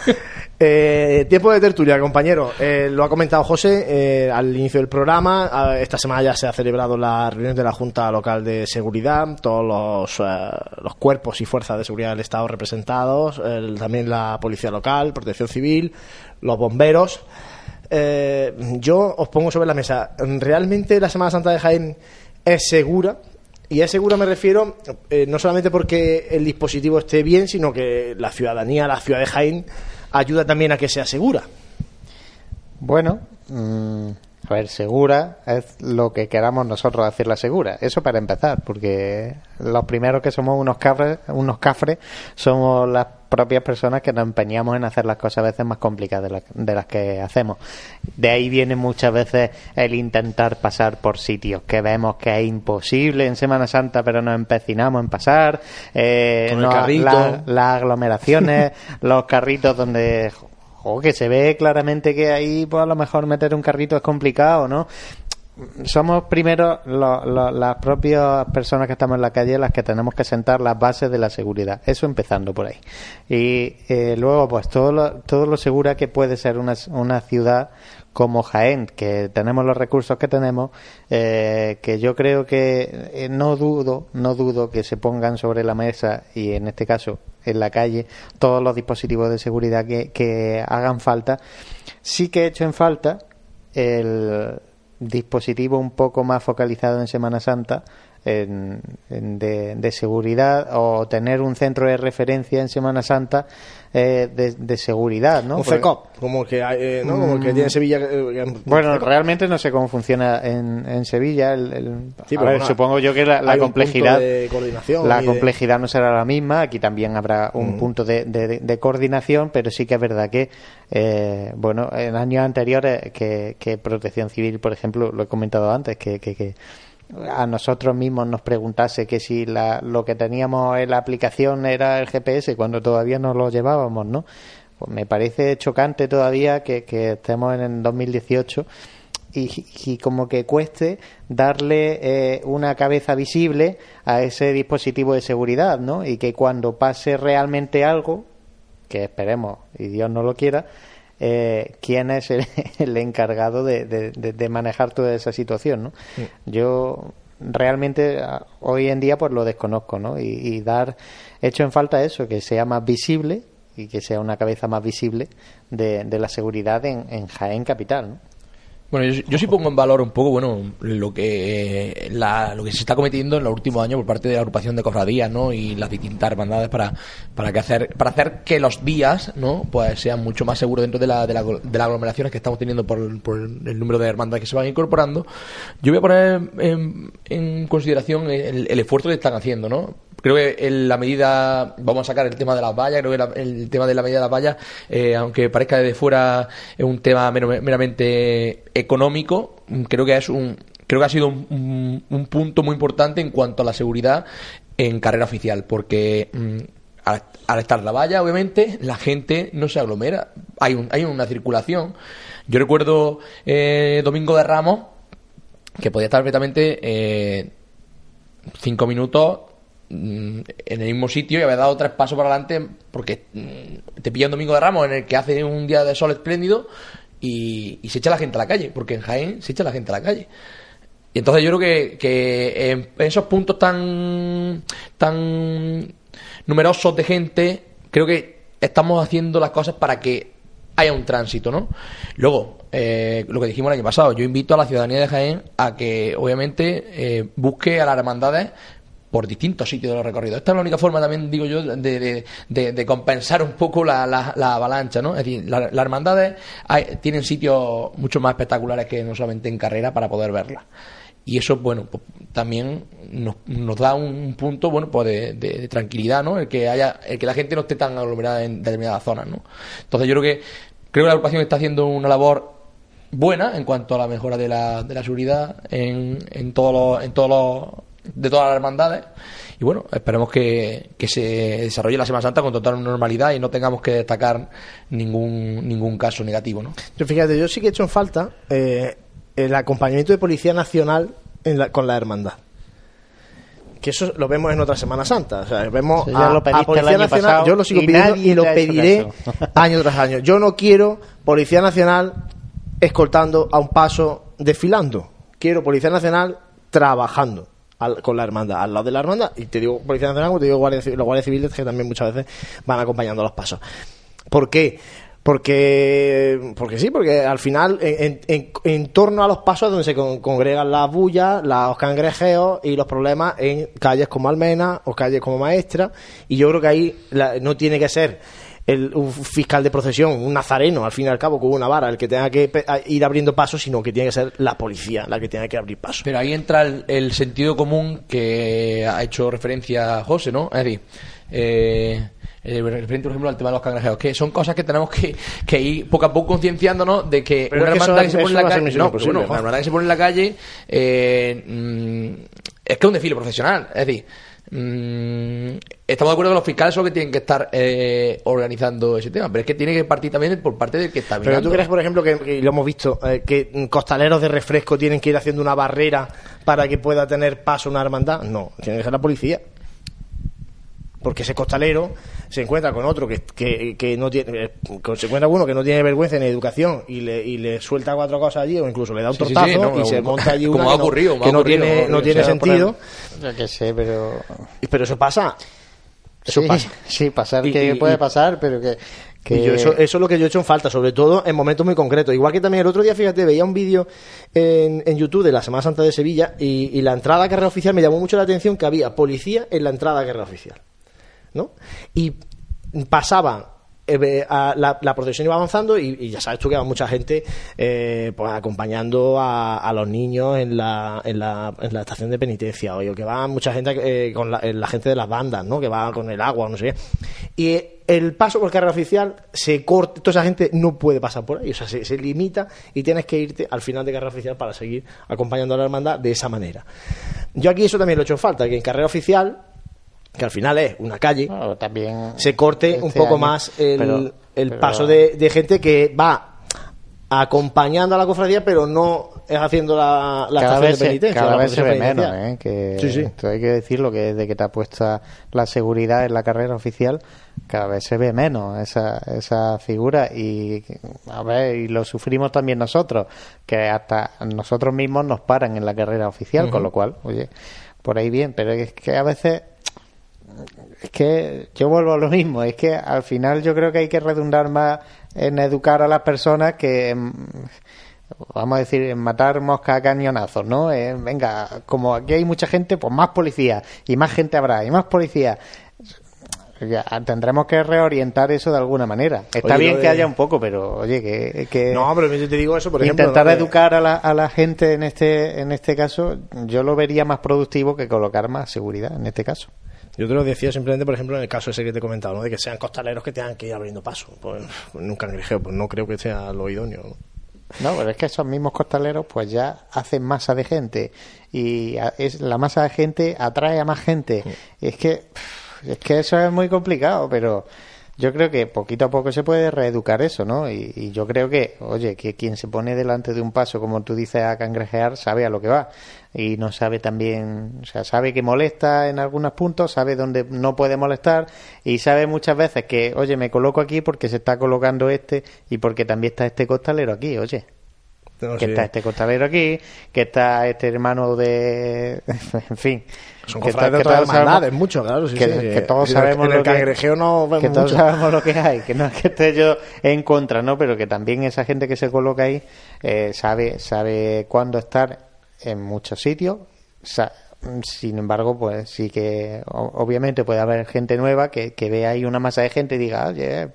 Eh, tiempo de tertulia, compañero. Eh, lo ha comentado José eh, al inicio del programa. Ah, Esta semana ya se ha celebrado la reunión de la Junta Local de Seguridad. Todos los, eh, los cuerpos y fuerzas de seguridad del Estado representados. el- también la Policía Local, Protección Civil, los bomberos. Eh, yo os pongo sobre la mesa. ¿Realmente la Semana Santa de Jaén es segura? Y es segura me refiero eh, no solamente porque el dispositivo esté bien, sino que la ciudadanía, la ciudad de Jaén, ayuda también a que sea segura. Bueno, mm, a ver, segura es lo que queramos nosotros hacerla segura. Eso para empezar, porque los primeros que somos unos cafres, unos cafres somos las propias personas que nos empeñamos en hacer las cosas a veces más complicadas de, la- de las que hacemos. De ahí viene muchas veces el intentar pasar por sitios que vemos que es imposible en Semana Santa, pero nos empecinamos en pasar. Eh, Con el no- carrito. la- las aglomeraciones, los carritos donde jo, que se ve claramente que ahí pues a lo mejor meter un carrito es complicado, ¿no? Somos primero lo- lo- las propias personas que estamos en la calle las que tenemos que sentar las bases de la seguridad. Eso empezando por ahí. Y eh, luego, pues todo lo, todo lo segura que puede ser una, una ciudad como Jaén, que tenemos los recursos que tenemos, eh, que yo creo que eh, no dudo, no dudo que se pongan sobre la mesa y en este caso en la calle todos los dispositivos de seguridad que, que hagan falta. Sí que he hecho en falta el dispositivo un poco más focalizado en Semana Santa en- en de, de seguridad o tener un centro de referencia en Semana Santa eh, de, de seguridad, ¿no? un CECOP, como que, hay, eh, ¿no? como que tiene en Sevilla. eh, eh, bueno, realmente no sé cómo funciona en, en Sevilla. El, el- Sí, a pero ver, bueno, supongo yo que la, complejidad, de coordinación la complejidad no será la misma. Aquí también habrá un Mm. punto de, de- de coordinación, pero sí que es verdad que, eh, bueno, en años anteriores que, que Protección Civil, por ejemplo, lo he comentado antes, que, que, que a nosotros mismos nos preguntase que si la, lo que teníamos en la aplicación era el GPS cuando todavía no lo llevábamos, ¿no? Pues me parece chocante todavía que, estemos en el 2018 y, y como que cueste darle eh, una cabeza visible a ese dispositivo de seguridad, ¿no? Y que cuando pase realmente algo, que esperemos y Dios no lo quiera, eh, quién es el, el encargado de, de- de- de manejar toda esa situación, ¿no? Yo realmente a- hoy en día pues lo desconozco, ¿no? Y, y dar hecho en falta eso, que sea más visible y que sea una cabeza más visible de, de la seguridad en, en Jaén capital, ¿no? Bueno, yo, yo sí pongo en valor un poco, bueno, lo que la- lo que se está cometiendo en los últimos años por parte de la agrupación de cofradías, ¿no? Y las distintas hermandades para para que hacer para hacer que los días, ¿no? Pues sean mucho más seguros dentro de la de, la, de las aglomeraciones que estamos teniendo por, por el número de hermandades que se van incorporando. Yo voy a poner en, en consideración el, el esfuerzo que están haciendo, ¿no? Creo que en la medida, vamos a sacar el tema de las vallas, creo que la- el tema de la medida de las vallas, eh, aunque parezca desde fuera es un tema meramente económico, mm, creo que es un, creo que ha sido un, un- un punto muy importante en cuanto a la seguridad en carrera oficial, porque mm, al, al estar la valla, obviamente, la gente no se aglomera, hay, un, hay una circulación. Yo recuerdo eh, Domingo de Ramos, que podía estar perfectamente eh, cinco minutos en el mismo sitio y haber dado tres pasos para adelante porque mm, te pilla un domingo de Ramos en el que hace un día de sol espléndido y, y se echa la gente a la calle, porque en Jaén se echa la gente a la calle. Y entonces yo creo que, que en esos puntos tan, tan numerosos de gente, creo que estamos haciendo las cosas para que haya un tránsito, ¿no? Luego, eh, lo que dijimos el año pasado, yo invito a la ciudadanía de Jaén a que, obviamente, eh, busque a las hermandades por distintos sitios de los recorridos. Esta es la única forma también, digo yo, de, de- compensar un poco la, la- la avalancha, ¿no? Es decir, la- las hermandades hay- tienen sitios mucho más espectaculares que no solamente en carrera para poder verlas. Y eso, bueno, pues, también nos, nos da un punto, bueno, pues de- de tranquilidad, ¿no? El que haya, el que la gente no esté tan aglomerada en determinadas zonas, ¿no? Entonces yo creo que creo que la agrupación está haciendo una labor buena en cuanto a la mejora de la, de la seguridad en, en todos los, en todos los, de todas las hermandades y bueno, esperemos que, que se desarrolle la Semana Santa con total normalidad y no tengamos que destacar ningún, ningún caso negativo, ¿no? Yo fíjate, yo sí que he hecho en falta eh, el acompañamiento de Policía Nacional en la- con la hermandad. Que eso lo vemos en otra Semana Santa. O sea, vemos Sí, ya a, lo pediste a Policía el año Nacional, pasado yo lo sigo y pidiendo y lo pediré año tras año. Yo no quiero Policía Nacional escoltando a un paso desfilando. Quiero Policía Nacional trabajando al- con la hermandad, al lado de la hermandad. Y te digo Policía Nacional, como te digo Guardia los guardias civiles que también muchas veces van acompañando los pasos. ¿Por qué? Porque, porque sí, porque al final, en, en- en torno a los pasos donde se con- congregan las bullas, los cangrejeos y los problemas en calles como Almena o calles como Maestra. Y yo creo que ahí la- no tiene que ser el, un fiscal de procesión, un nazareno, al fin y al cabo, con una vara, el que tenga que ir abriendo pasos, sino que tiene que ser la policía la que tenga que abrir pasos. Pero ahí entra el, el sentido común que ha hecho referencia José, ¿no? Es decir, eh, eh, referente, por ejemplo, al tema de los cangrejeros, que son cosas que tenemos que, que ir poco a poco concienciándonos de que Pero una es que eso- hermandad que se pone en eso la va a ser calle. misión No, imposible, bueno, ¿no? una hermandad que se pone en la calle eh, mm, es que es un desfile profesional. Es decir, mm, estamos de acuerdo que los fiscales son los que tienen que estar eh, organizando ese tema, pero es que tiene que partir también por parte del que está Pero mirando. tú crees, por ejemplo, que, lo hemos visto, eh, que costaleros de refresco tienen que ir haciendo una barrera para que pueda tener paso una hermandad? No, tiene que ser la policía. Porque ese costalero se encuentra con otro que, que, que no tiene, eh, se encuentra uno que no tiene vergüenza ni educación y le, y le suelta cuatro cosas allí o incluso le da un Sí, tortazo sí, no, y se monta allí una como ha que no- ocurrido, como que ha no ocurrido, tiene, no sentido. Yo qué sé, pero... Pero eso pasa. Eso sí, pasa. Sí, pasar Y- que y- puede y- pasar, pero que... que... Y yo eso, eso es lo que yo he hecho en falta, sobre todo en momentos muy concretos. Igual que también el otro día, fíjate, veía un vídeo en, en YouTube de la Semana Santa de Sevilla y, y la entrada a carrera oficial me llamó mucho la atención que había policía en la entrada a carrera oficial. ¿No? Y pasaba. eh, la, la procesión iba avanzando y, ya sabes tú que va mucha gente eh, pues acompañando a, los niños en la, en, la, en la estación de penitencia o que va mucha gente eh, con la, la gente de las bandas ¿no? que va con el agua no sé qué y el paso por carrera oficial se corta, toda esa gente no puede pasar por ahí, o sea, se, se limita y tienes que irte al final de carrera oficial para seguir acompañando a la hermandad de esa manera. Yo aquí eso también lo he hecho en falta, que en carrera oficial, que al final es una calle, Bueno, también se corte un este poco año, más el, pero- el pero- paso de, de gente que va acompañando a la cofradía, pero no es haciendo la, la cada vez, de penitencia. cada vez se ve menos. ¿eh? Que Sí, sí. esto hay que decirlo que desde que te ha puesto la seguridad en la carrera oficial, cada vez se ve menos esa, esa figura y a ver, y lo sufrimos también nosotros, que hasta nosotros mismos nos paran en la carrera oficial, con lo cual, oye, por ahí bien, pero es que a veces es que yo vuelvo a lo mismo, es que al final yo creo que hay que redundar más en educar a las personas que en, vamos a decir, en matar moscas a cañonazos, ¿no? Eh, venga, como aquí hay mucha gente, pues más policía, y más gente habrá, y más policía. Ya, tendremos que reorientar eso de alguna manera. Está Oye, bien que haya un poco, pero oye, que, que No, pero yo te digo eso, por ejemplo. intentar educar a la, a la gente en este en este caso, yo lo vería más productivo que colocar más seguridad en este caso. Yo te lo decía simplemente, por ejemplo, en el caso ese que te he comentado, ¿no? de que sean costaleros que tengan que ir abriendo paso. Pues, pues nunca cangrejeo, pues no creo que sea lo idóneo. ¿no? No, pero es que esos mismos costaleros pues ya hacen masa de gente y es la masa de gente atrae a más gente. Y es que es que eso es muy complicado, pero yo creo que poquito a poco se puede reeducar eso, ¿no? Y, yo creo que, oye, que quien se pone delante de un paso, como tú dices, a cangrejear, sabe a lo que va. Y no sabe también, o sea, sabe que molesta en algunos puntos, sabe dónde no puede molestar y sabe muchas veces que, oye, me coloco aquí porque se está colocando este y porque también está este costalero aquí, oye No, que sí. está este costalero aquí, que está este hermano de... en fin. Son que, de que todos sabemos- mucho, claro, sí, que, sí, que que- todos sabemos en el lo que... no todos sabemos lo que hay, que no es que esté yo en contra, ¿no? Pero que también esa gente que se coloca ahí eh, sabe, sabe cuándo estar en muchos sitios, sin embargo, pues sí que obviamente puede haber gente nueva que, que ve ahí una masa de gente y diga, oye,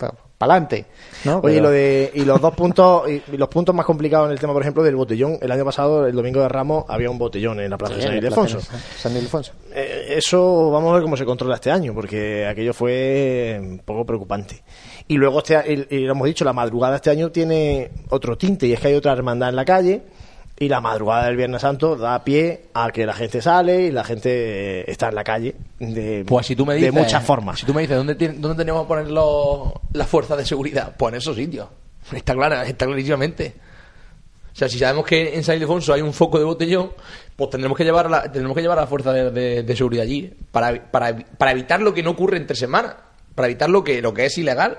para adelante, ¿no? Oye, y lo de y los dos puntos y, y los puntos más complicados en el tema, por ejemplo, del botellón. El año pasado, el domingo de Ramos, había un botellón en la plaza Sí, de San Ildefonso. San Ildefonso. Eh, eso vamos a ver cómo se controla este año, porque aquello fue un poco preocupante. Y luego, este, y, y lo hemos dicho, la madrugada este año tiene otro tinte, y es que hay otra hermandad en la calle, Y la madrugada del Viernes Santo da pie a que la gente sale y la gente eh, está en la calle de, Pues si tú me dices, de muchas formas. Si tú me dices dónde, dónde tenemos que poner los- las fuerzas de seguridad, pues en esos sitios. Está clara, está clarísimamente. O sea, si sabemos que en San Ildefonso hay un foco de botellón, pues tendremos que llevar a la, tendremos que llevar a la fuerza de, de- de seguridad allí para, para, para evitar lo que no ocurre entre semanas, para evitar lo que lo que es ilegal,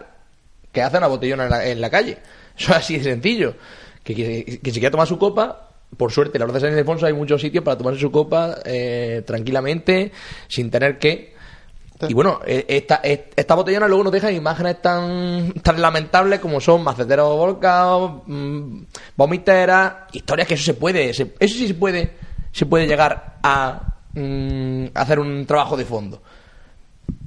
que hacen a botellón en la, en la calle. Eso es así de sencillo. Que, que, que si quiere tomar su copa, por suerte, la Plaza de San Ildefonso hay muchos sitios para tomarse su copa eh, tranquilamente, sin tener que y bueno, eh, esta, eh, esta botellona luego nos deja imágenes tan, tan lamentables como son maceteros volcados, mm, vomiteras, historias que eso se puede, se- eso sí se puede, se puede llegar a mm, hacer un trabajo de fondo.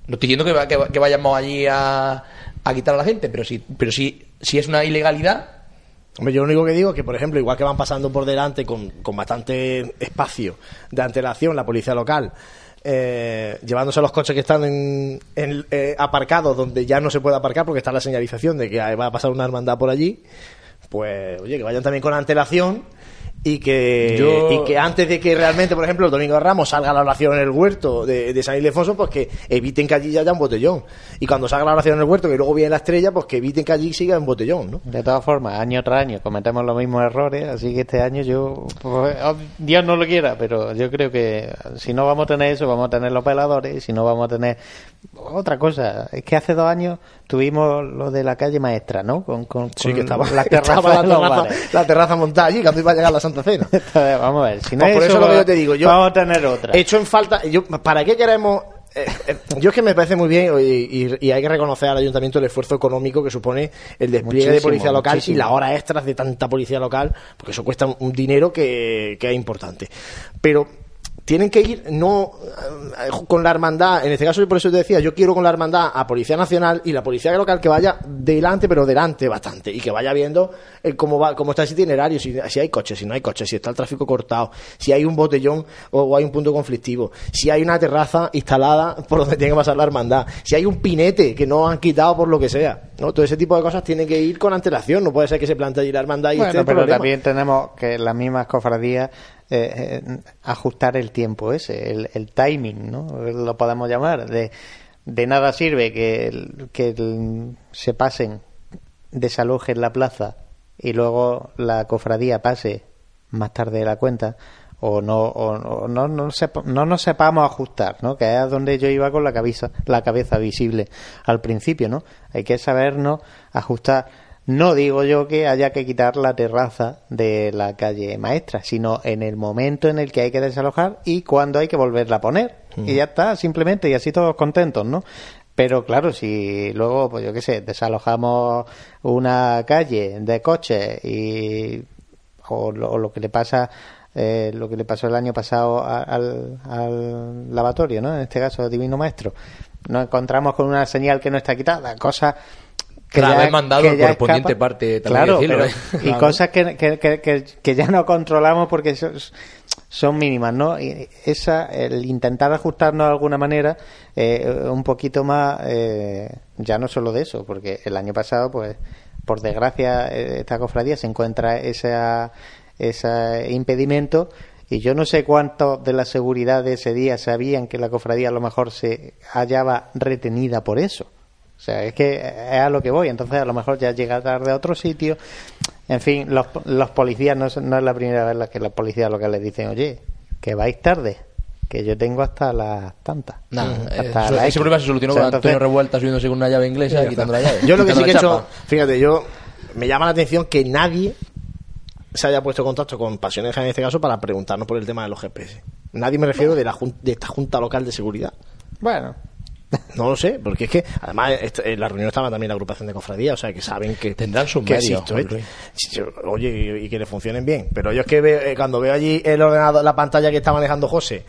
No estoy diciendo que, que, va- que vayamos allí a, a quitar a la gente, pero sí, pero sí, si es una ilegalidad, Hombre, yo lo único que digo es que, por ejemplo, igual que van pasando por delante con, con bastante espacio de antelación la policía local, eh, llevándose los coches que están en, eh, aparcados donde ya no se puede aparcar porque está la señalización de que va a pasar una hermandad por allí, pues, oye, que vayan también con antelación y que, Yo- y que antes de que realmente, por ejemplo, el domingo de Ramos salga la oración en el huerto de, de San Ildefonso, pues que eviten que allí ya haya un botellón. Y cuando salga la oración en el huerto, que luego viene la estrella, pues que eviten que allí siga un botellón, ¿no? De todas formas, año tras año cometemos los mismos errores, así que este año yo, pues, oh, Dios no lo quiera, pero yo creo que si no vamos a tener eso, vamos a tener los peladores, y si no vamos a tener otra cosa. Es que hace dos años tuvimos lo de la calle maestra, ¿no? Con, con, Sí, con que estaba, las terrazas estaba la, terraza, la terraza montada allí cuando iba a llegar la Santa Cena. Entonces, vamos a ver, si no Pues por es eso es lo que yo te digo. Yo vamos a tener otra. He hecho en falta. Yo, ¿Para qué queremos.? eh, eh, yo es que me parece muy bien y, y- y hay que reconocer al ayuntamiento el esfuerzo económico que supone el despliegue de policía local muchísimo. y las horas extras de tanta policía local, porque eso cuesta un, un dinero que, que es importante. Pero tienen que ir no eh, con la hermandad, en este caso por eso te decía, yo quiero con la hermandad a Policía Nacional y la Policía Local que vaya delante, pero delante bastante, y que vaya viendo el cómo va, cómo está ese itinerario, si, si hay coches, si no hay coches, si está el tráfico cortado, si hay un botellón o, o hay un punto conflictivo, si hay una terraza instalada por donde tiene que pasar la hermandad, si hay un pinete que no han quitado por lo que sea, ¿no? Todo ese tipo de cosas tienen que ir con antelación, no puede ser que se plante allí la hermandad y esté Bueno, el pero problema. también tenemos que las mismas cofradías eh, eh, ajustar el tiempo ese, el, el timing, ¿no? Lo podemos llamar. De, de nada sirve que, que se pasen, desalojen la plaza y luego la cofradía pase más tarde de la cuenta o no o, o no, no, sepa- no nos sepamos ajustar, ¿no? Que es donde yo iba con la cabeza la cabeza visible al principio, ¿no? Hay que sabernos ajustar. No digo yo que haya que quitar la terraza de la calle maestra, sino en el momento en el que hay que desalojar y cuando hay que volverla a poner. Y ya está, simplemente, y así todos contentos, ¿no? Pero claro, si luego, pues yo qué sé, desalojamos una calle de coches y o lo, o lo que le pasa eh, lo que le pasó el año pasado al, al lavatorio, ¿no? En este caso, Divino Maestro. Nos encontramos con una señal que no está quitada, cosas que Claro, ya, mandado que el ya correspondiente parte, también claro, decirlo, pero- ¿eh? y Claro. cosas que, que, que, que- que ya no controlamos porque son, son mínimas, ¿no? Y esa, el intentar ajustarnos de alguna manera eh, un poquito más, eh, ya no solo de eso, porque el año pasado, pues, por desgracia, eh, esta cofradía se encuentra esa, ese impedimento y yo no sé cuántos de la seguridad de ese día sabían que la cofradía a lo mejor se hallaba retenida por eso. O sea, es que es a lo que voy. Entonces, a lo mejor ya llega tarde a otro sitio. En fin, los, los policías, no es, no es la primera vez la que los policías locales dicen, oye, que vais tarde, que yo tengo hasta las tantas. Nah, Hasta eh, ese X". problema se solucionó O sea, con Antonio Revuelta subiéndose con una llave inglesa y quitando la llave. Yo lo que sí que he hecho, fíjate, yo me llama la atención que nadie se haya puesto en contacto con Pasiones en este caso para preguntarnos por el tema de los GPS. Nadie me refiero de, la de esta Junta Local de Seguridad. Bueno, No lo sé, porque es que además en la reunión estaba también la agrupación de cofradías, o sea que saben que Tendrán sus que medios, ¿eh? Oye, y, y que le funcionen bien. Pero yo es que veo- eh, cuando veo allí el ordenador, la pantalla que está manejando José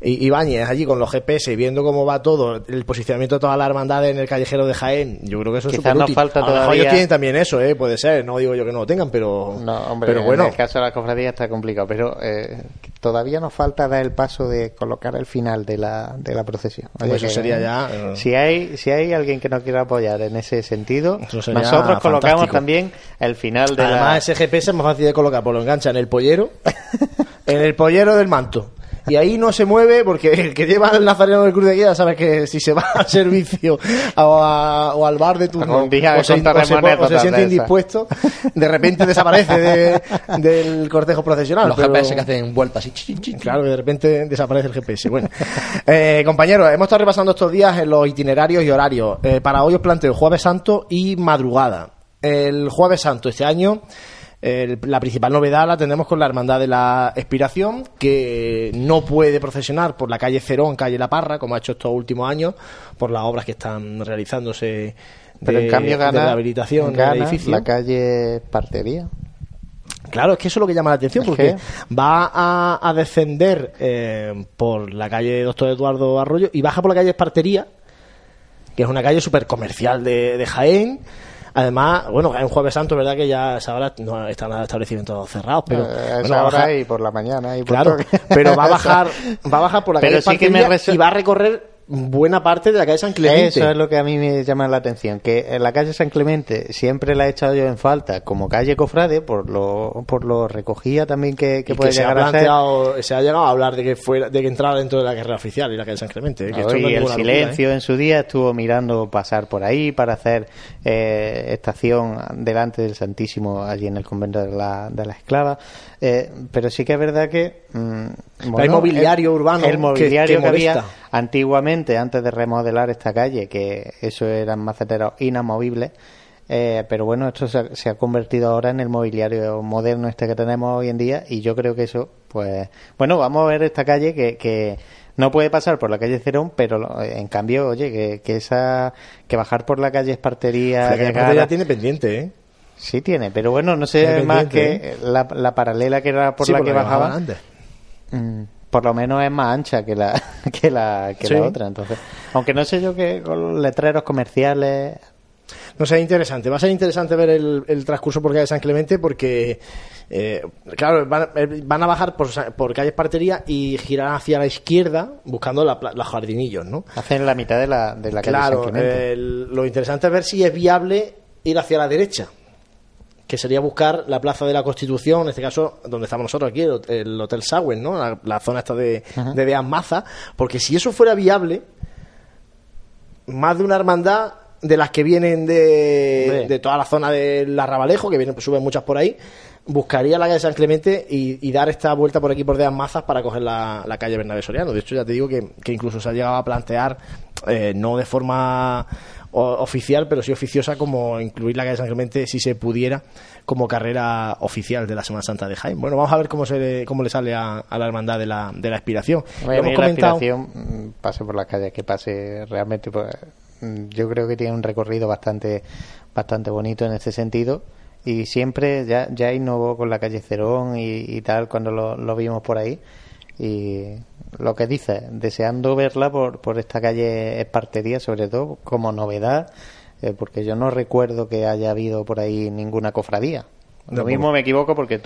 y Ibáñez allí con los GPS, viendo cómo va todo, el posicionamiento de todas las hermandades en el callejero de Jaén, yo creo que eso es Quizás útil. falta A lo mejor todavía- ellos tienen también eso, ¿eh? puede ser, no digo yo que no lo tengan, pero, no, hombre, pero bueno. en el caso de la cofradía está complicado, pero eh, todavía nos falta dar el paso de colocar el final de la, de la procesión. Pues eso que, sería ya, eh, Si hay, si hay alguien que nos quiera apoyar en ese sentido, nosotros colocamos fantástico. también el final de la... Además, ese GPS es más fácil de colocar, pues lo engancha en el pollero, en el pollero del manto. Y ahí no se mueve porque el que lleva el nazareno del Cruz de Guía sabe que si se va al servicio o, a- o al bar de turno o o se o siente indispuesto, de repente desaparece de- del cortejo procesional. Los pero- GPS que hacen vueltas chi. Claro, que de repente desaparece el GPS. Bueno, eh, compañeros, hemos estado repasando estos días en los itinerarios y horarios. Eh, para hoy os planteo Jueves Santo y madrugada. El Jueves Santo este año, el- la principal novedad la tenemos con la Hermandad de la Expiración, que no puede procesionar por la calle Cerón, calle La Parra, como ha hecho estos últimos años, por las obras que están realizándose Pero de, en cambio de gana, rehabilitación gana del edificio. la calle Partería. Claro, es que eso es lo que llama la atención, porque que- va a, a descender eh, por la calle Doctor Eduardo Arroyo y baja por la calle Espartería, que es una calle súper comercial de, de Jaén. Además, bueno, en Jueves Santo, verdad que ya a esa hora no están los establecimientos cerrados, pero Eh, a bueno, esa va a hora bajar- y por la mañana. Y por claro, todo pero va a bajar, va a bajar por la Pero calle sí que me y va a recorrer buena parte de la calle San Clemente. Eso es lo que a mí me llama la atención, que la calle San Clemente siempre la he echado yo en falta como calle cofrade por lo, por lo recogida también que, que Y puede que se ha llegar a ser. planteado, se ha llegado a hablar de que fuera, de que entrara dentro de la carrera oficial y la calle San Clemente. y el locura, silencio ¿eh? en su día estuvo mirando pasar por ahí para hacer eh, estación delante del Santísimo allí en el convento de la, de la esclava. Eh, pero sí que es verdad que mm, hay mobiliario urbano el que- mobiliario que que, había antiguamente antes de remodelar esta calle que eso eran maceteros inamovibles eh, pero bueno, esto se ha, se ha convertido ahora en el mobiliario moderno este que tenemos hoy en día y yo creo que eso, pues, bueno, vamos a ver esta calle que, que no puede pasar por la calle Cerón, pero lo- en cambio, oye, que, que esa, que bajar por la calle Espartería, La calle Espartería tiene pendiente, ¿eh? sí tiene, pero bueno, no sé más que la, la paralela que era por Sí, la por que bajaba, antes. Mm, por lo menos es más ancha que la que la, que Sí. la otra, entonces, aunque no sé yo que con los letreros comerciales No sé, interesante. Va a ser interesante ver el, el transcurso por calle San Clemente porque, eh, claro, van, eh, van a bajar por, por calle Espartería y girar hacia la izquierda buscando la, los jardinillos, ¿no? hacen la mitad de la, de la calle San Claro, Clemente. el- lo interesante es ver si es viable ir hacia la derecha, que sería buscar la Plaza de la Constitución, en este caso donde estamos nosotros aquí, el, el Hotel Sagüen, ¿no? La, la zona esta de, Ajá. de Maza, porque si eso fuera viable, más de una hermandad de las que vienen de, de toda la zona del Arrabalejo, que vienen, pues, suben muchas por ahí, buscaría la calle San Clemente y, y dar esta vuelta por aquí por Deas Mazas para coger la, la calle Bernabé Soriano. De hecho, ya te digo que, que incluso se ha llegado a plantear, eh, no de forma oficial, pero sí oficiosa, como incluir la calle San Clemente, si se pudiera, como carrera oficial de la Semana Santa de Jaén. Bueno, vamos a ver cómo, se le, cómo le sale a, a la hermandad de la, de la expiración. A Hemos la comentado- aspiración, mm, pase por las calles que pase realmente pues mm, yo creo que tiene un recorrido bastante bastante bonito en ese sentido y siempre ya ya innovó con la calle Cerón y, y tal cuando lo, lo vimos por ahí y lo que dice deseando verla por, por esta calle Espartería sobre todo como novedad eh, porque yo no recuerdo que haya habido por ahí ninguna cofradía lo mismo me equivoco porque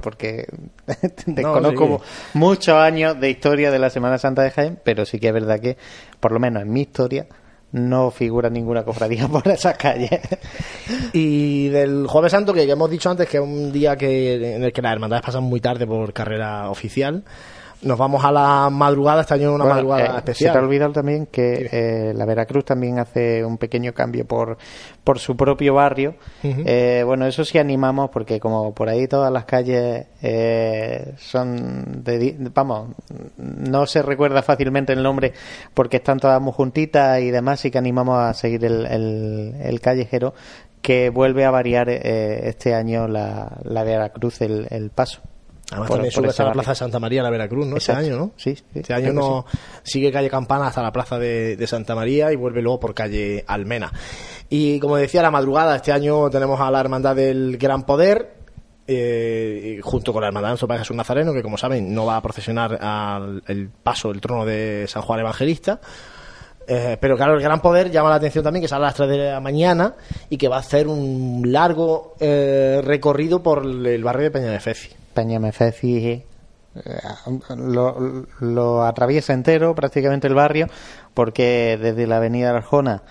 porque desconozco sí. muchos años de historia de la Semana Santa de Jaén, pero sí que es verdad que, por lo menos en mi historia, no figura ninguna cofradía por esas calles. Y del Jueves Santo, que ya hemos dicho antes que es un día que, en el que las hermandades pasan muy tarde por carrera oficial, nos vamos a la madrugada, este año una Bueno, madrugada eh, Se te ha especial. olvidado también que eh, la Veracruz también hace un pequeño cambio por, por su propio barrio. Eh, bueno, eso sí animamos porque como por ahí todas las calles eh, son, de, vamos, no se recuerda fácilmente el nombre porque están todas muy juntitas y demás, sí que animamos a seguir el, el, el callejero que vuelve a variar eh, este año la, la Veracruz el, el paso. Además Por- también sube hasta la. Plaza de Santa María, la Veracruz, ¿no? Este año, ¿no? Sí, sí, Este año creo que no sigue calle Campana hasta la Plaza de, de Santa María y vuelve luego por calle Almena. Y como decía, la madrugada, este año tenemos a la Hermandad del Gran Poder, eh, junto con la Hermandad de Padre Jesús Nazareno, que como saben no va a procesionar al el paso del trono de San Juan Evangelista. Eh, pero claro, el gran poder llama la atención también que sale a las 3 de la mañana y que va a hacer un largo eh, recorrido por el barrio de Peña de Feci. Peña Mefeci lo, lo atraviesa entero prácticamente el barrio porque desde la avenida Arjona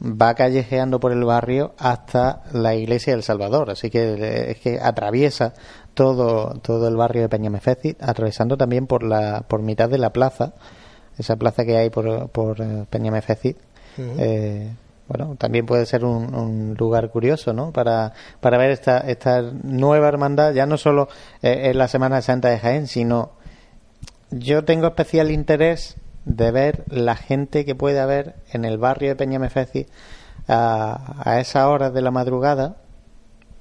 va callejeando por el barrio hasta la iglesia del Salvador, así que es que atraviesa todo todo el barrio de Peñamefeci, atravesando también por la por mitad de la plaza, esa plaza que hay por, por eh, Peñamefeci. eh, bueno, también puede ser un, lugar curioso, ¿no? Para, para ver esta, esta nueva hermandad, ya no solo eh, en la Semana Santa de Jaén, sino yo tengo especial interés de ver la gente que puede haber en el barrio de Peñamefeci a, a esas horas de la madrugada,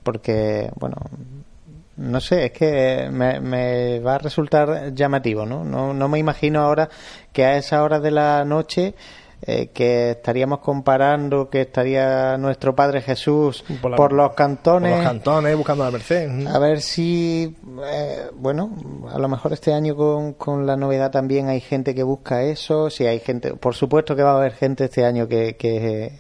porque, bueno, no sé, es que me, me va a resultar llamativo, ¿no? ¿no? No me imagino ahora que a esas horas de la noche eh, que estaríamos comparando que estaría nuestro Padre Jesús por, la- los cantones Por los cantones, buscando la Merced. a ver si, eh, bueno, a lo mejor este año con, con la novedad también hay gente que busca eso. Si hay gente, por supuesto que va a haber gente este año que, que eh,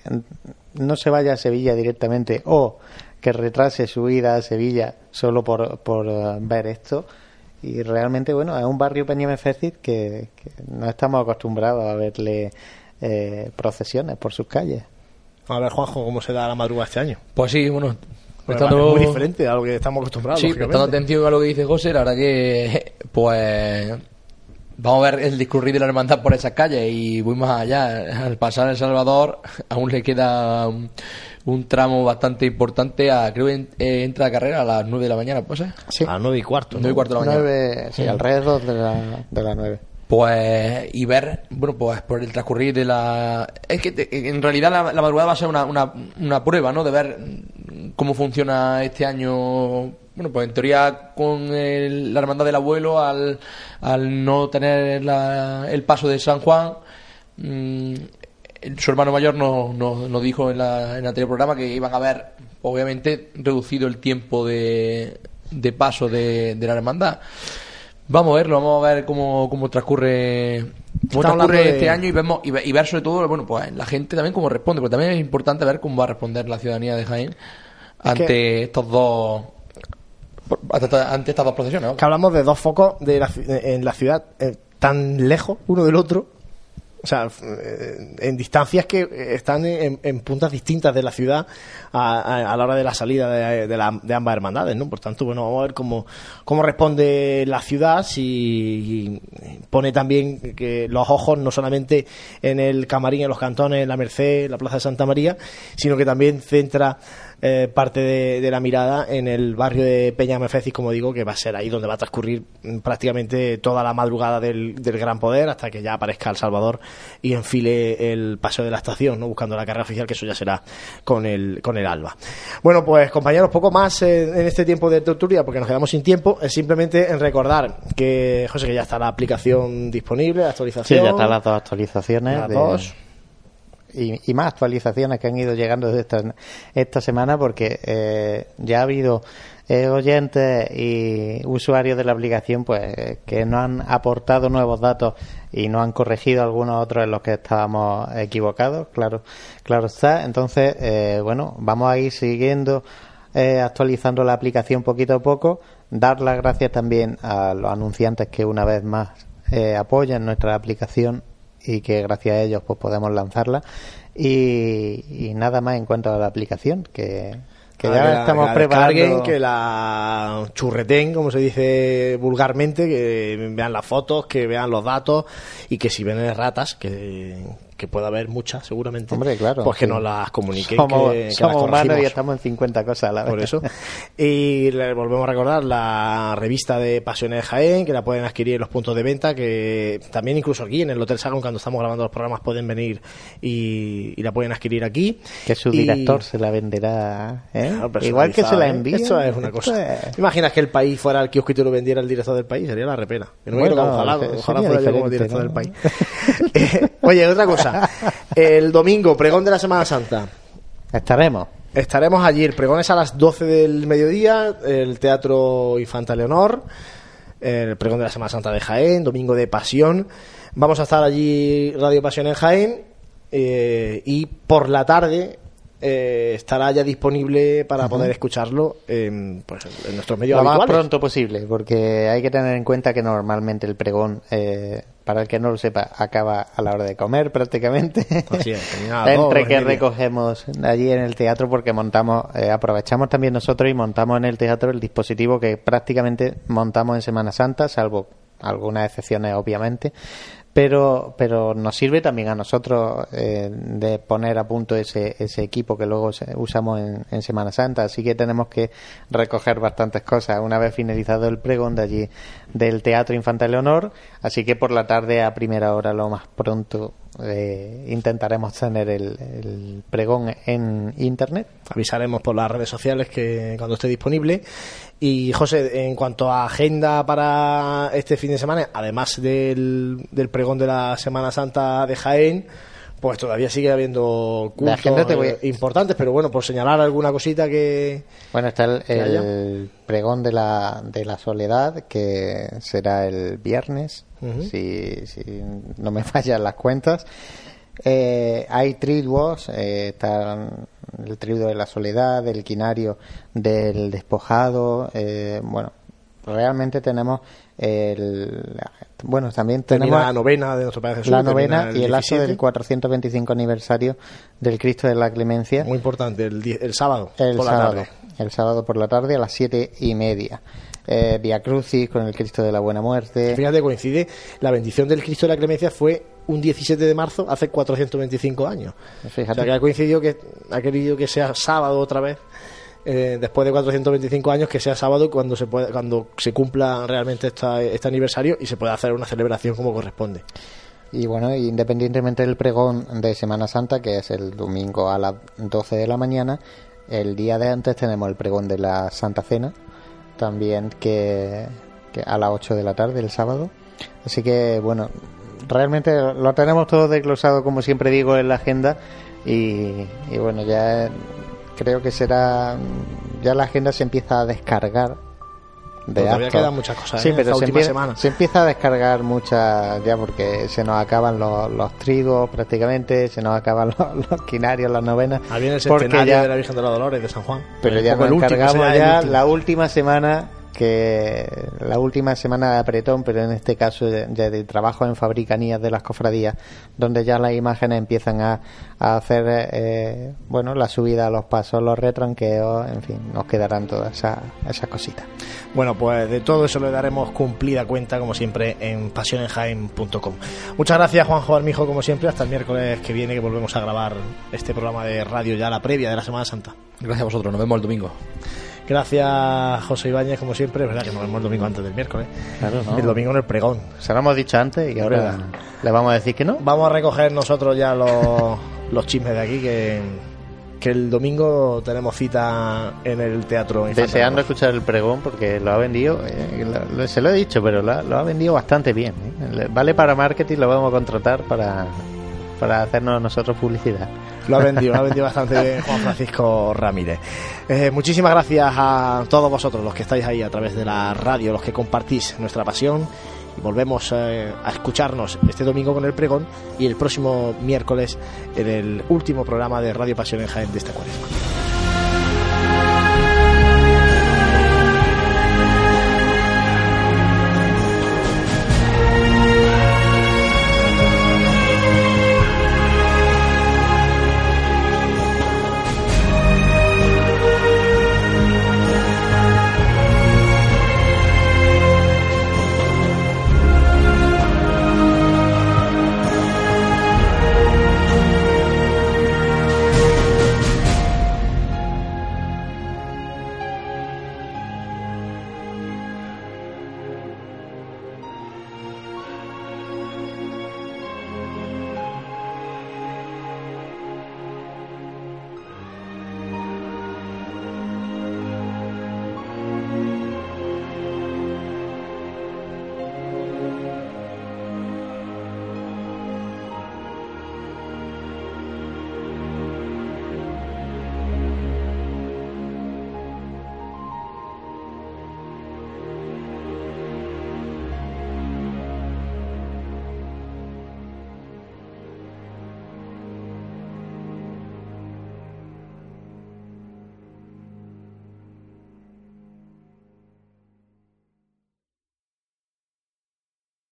no se vaya a Sevilla directamente o que retrase su ida a Sevilla solo por, por eh, ver esto. Y realmente, bueno, es un barrio Peñamefecit que, que no estamos acostumbrados a verle eh, procesiones por sus calles. A ver, Juanjo, cómo se da la madrugada este año. Pues sí, bueno. Bueno, prestando- es muy diferente a lo que estamos acostumbrados. Sí, prestando atención a lo que dice José, la verdad que, pues, vamos a ver el discurrir de la hermandad por esas calles y voy más allá. Al pasar El Salvador, aún le queda un, un tramo bastante importante. A, creo que en- eh, entra a carrera a las 9 de la mañana, ¿pues? eh? Sí. A las nueve y cuarto. Nueve y cuarto de la mañana. Nueve, sí, alrededor de la, de las nueve. Pues, y ver, bueno, pues por el transcurrir de la. Es que te- en realidad la, madrugada va a ser una, una, una prueba, ¿no? De ver cómo funciona este año. Bueno, pues en teoría con el- la hermandad del abuelo, al, al no tener la- el paso de San Juan, mm, su hermano mayor nos, nos, nos dijo en, la, en el anterior programa que iban a ver, obviamente, reducido el tiempo de, de paso de, de la hermandad. Vamos a verlo, vamos a ver cómo, cómo transcurre, cómo transcurre de- este año y vemos y, ve- y ver sobre todo, bueno, pues la gente también cómo responde, porque también es importante ver cómo va a responder la ciudadanía de Jaén ante que- estos dos ante, estas dos procesiones. ¿no? que hablamos de dos focos de la en la ciudad eh, tan lejos uno del otro. O sea, eh, en distancias que están en, puntas distintas de la ciudad a, la hora de la salida de, de la- de ambas hermandades, ¿no? Por tanto, bueno, vamos a ver cómo, cómo responde la ciudad, si pone también que los ojos no solamente en el camarín, en los cantones, en la Merced, en la Plaza de Santa María, sino que también centra eh, parte de, de la mirada en el barrio de Peña Mefecis, como digo, que va a ser ahí donde va a transcurrir mm, prácticamente toda la madrugada del, del Gran Poder hasta que ya aparezca El Salvador y enfile el paseo de la estación, ¿no? buscando la carrera oficial, que eso ya será con el, con el alba. Bueno, pues compañeros, poco más eh, en este tiempo de tertulia, porque nos quedamos sin tiempo, es simplemente en recordar que, José, que ya está la aplicación disponible, la Sí, actualización. ya están las dos actualizaciones. Las de- dos. Y, y más actualizaciones que han ido llegando desde esta, esta semana porque eh, ya ha habido eh, oyentes y usuarios de la aplicación pues que nos han aportado nuevos datos y nos han corregido algunos otros en los que estábamos equivocados, claro, claro está. Entonces, eh, bueno, vamos a ir siguiendo eh, actualizando la aplicación poquito a poco. Dar las gracias también a los anunciantes que una vez más eh, apoyan nuestra aplicación y que gracias a ellos pues podemos lanzarla. Y, y nada más en cuanto a la aplicación, que, que ya la- estamos que la preparando. que la churreten, como se dice vulgarmente, que vean las fotos, que vean los datos y que si ven ratas, que, que pueda haber muchas seguramente, Hombre, claro. pues que sí. nos las comuniquen. Somos, que, que somos las humanos y estamos en 50 cosas a la vez. Por eso. Y le volvemos a recordar la revista de Pasiones de Jaén, que la pueden adquirir en los puntos de venta, que también incluso aquí en el Hotel Salón, cuando estamos grabando los programas, pueden venir y, y la pueden adquirir aquí. que su Y- director se la venderá. ¿eh? Claro, Igual que se la ¿eh? envía. Eso es una cosa. ¿Te imaginas que el país fuera el kiosco y te lo vendiera el director del país? Sería la no me Bueno, quiero- ojalá, ojalá fuera yo como director ¿no? del país. Eh, Oye, otra cosa. El domingo, pregón de la Semana Santa. Estaremos. Estaremos allí. El pregón es a las 12 del mediodía. El Teatro Infanta Leonor. El pregón de la Semana Santa de Jaén. Domingo de Pasión. Vamos a estar allí Radio Pasión en Jaén. eh, y por la tarde eh, estará ya disponible para poder escucharlo en, pues, en nuestros medios Lo más pronto posible, porque hay que tener en cuenta que normalmente el pregón, eh, para el que no lo sepa, acaba a la hora de comer prácticamente. Así es, termina a las dos, Entre que recogemos allí en el teatro, porque montamos, eh, aprovechamos también nosotros y montamos en el teatro el dispositivo que prácticamente montamos en Semana Santa, salvo algunas excepciones obviamente. Pero, pero nos sirve también a nosotros eh, de poner a punto ese, ese equipo que luego usamos en, Semana Santa. Así que tenemos que recoger bastantes cosas una vez finalizado el pregón de allí del Teatro Infanta Leonor. Así que por la tarde a primera hora, lo más pronto, eh, intentaremos tener el, el pregón en internet. Avisaremos por las redes sociales que cuando esté disponible. Y José, en cuanto a agenda para este fin de semana, además del, del pregón de la Semana Santa de Jaén, pues todavía sigue habiendo cultos a- eh, importantes, pero bueno, por señalar alguna cosita que... Bueno, está el, el pregón de la, de la soledad, que será el viernes, Si, si no me fallan las cuentas. Eh, hay triduos, eh, el triduo de la soledad, el quinario del despojado. eh, bueno, realmente tenemos el. Bueno, también Termina tenemos la novena de nuestro Padre Jesús. la novena y el acto 17. del 425 aniversario del Cristo de la Clemencia. Muy importante, el, el sábado. El por la sábado, tarde. El sábado por la tarde a las siete y media. Eh, Via Crucis con el Cristo de la Buena Muerte. Fíjate, coincide, la bendición del Cristo de la Clemencia fue un 17 de marzo hace 425 años. Fíjate. O sea, que ha coincidido que ha querido que sea sábado otra vez, eh, después de 425 años, que sea sábado cuando se cuando se cumpla realmente esta- este aniversario y se pueda hacer una celebración como corresponde. Y bueno, independientemente del pregón de Semana Santa, que es el domingo a las 12 de la mañana, el día de antes tenemos el pregón de la Santa Cena, también que, a las 8 de la tarde, el sábado. Así que bueno, realmente lo tenemos todo desglosado, como siempre digo, en la agenda. Y, y bueno, ya creo que será. Ya la agenda se empieza a descargar de Pero todavía quedan muchas cosas, Sí, ¿eh? pero esta se última empieza, semana. se empieza a descargar muchas ya porque se nos acaban los, los trigos prácticamente, se nos acaban los, los quinarios, las novenas. Ahí viene el centenario ya- de la Virgen de los Dolores de San Juan. pero ya nos encargamos ya la última semana que la última semana de apretón, pero en este caso de, de- de trabajo en fabricanías de las cofradías, donde ya las imágenes empiezan a, a hacer eh, bueno la subida a los pasos, los retranqueos, en fin, nos quedarán todas esas, esas cositas. Bueno, pues de todo eso le daremos cumplida cuenta, como siempre, en pasionenjaen.com. Muchas gracias, Juanjo Armijo, como siempre. Hasta el miércoles que viene, que volvemos a grabar este programa de radio ya, la previa de la Semana Santa. Gracias a vosotros, nos vemos el domingo. Gracias, José Ibáñez, como siempre. Es verdad que nos vemos el domingo antes del miércoles. Claro, ¿no? El domingo en el pregón. Se lo hemos dicho antes y ahora le vamos a decir que no. Vamos a recoger nosotros ya los, los chismes de aquí, que, que el domingo tenemos cita en el teatro. Deseando escuchar el pregón porque lo ha vendido, eh, lo- se lo he dicho, pero lo, ha- lo ha vendido bastante bien. ¿eh? Le- Vale para marketing, lo vamos a contratar para, para hacernos nosotros publicidad. Lo ha vendido, lo ha vendido bastante Juan Francisco Ramírez. Eh, muchísimas gracias a todos vosotros, los que estáis ahí a través de la radio, los que compartís nuestra pasión. Y volvemos eh, a escucharnos este domingo con el pregón y el próximo miércoles en el último programa de Radio Pasión en Jaén de esta cuaresma.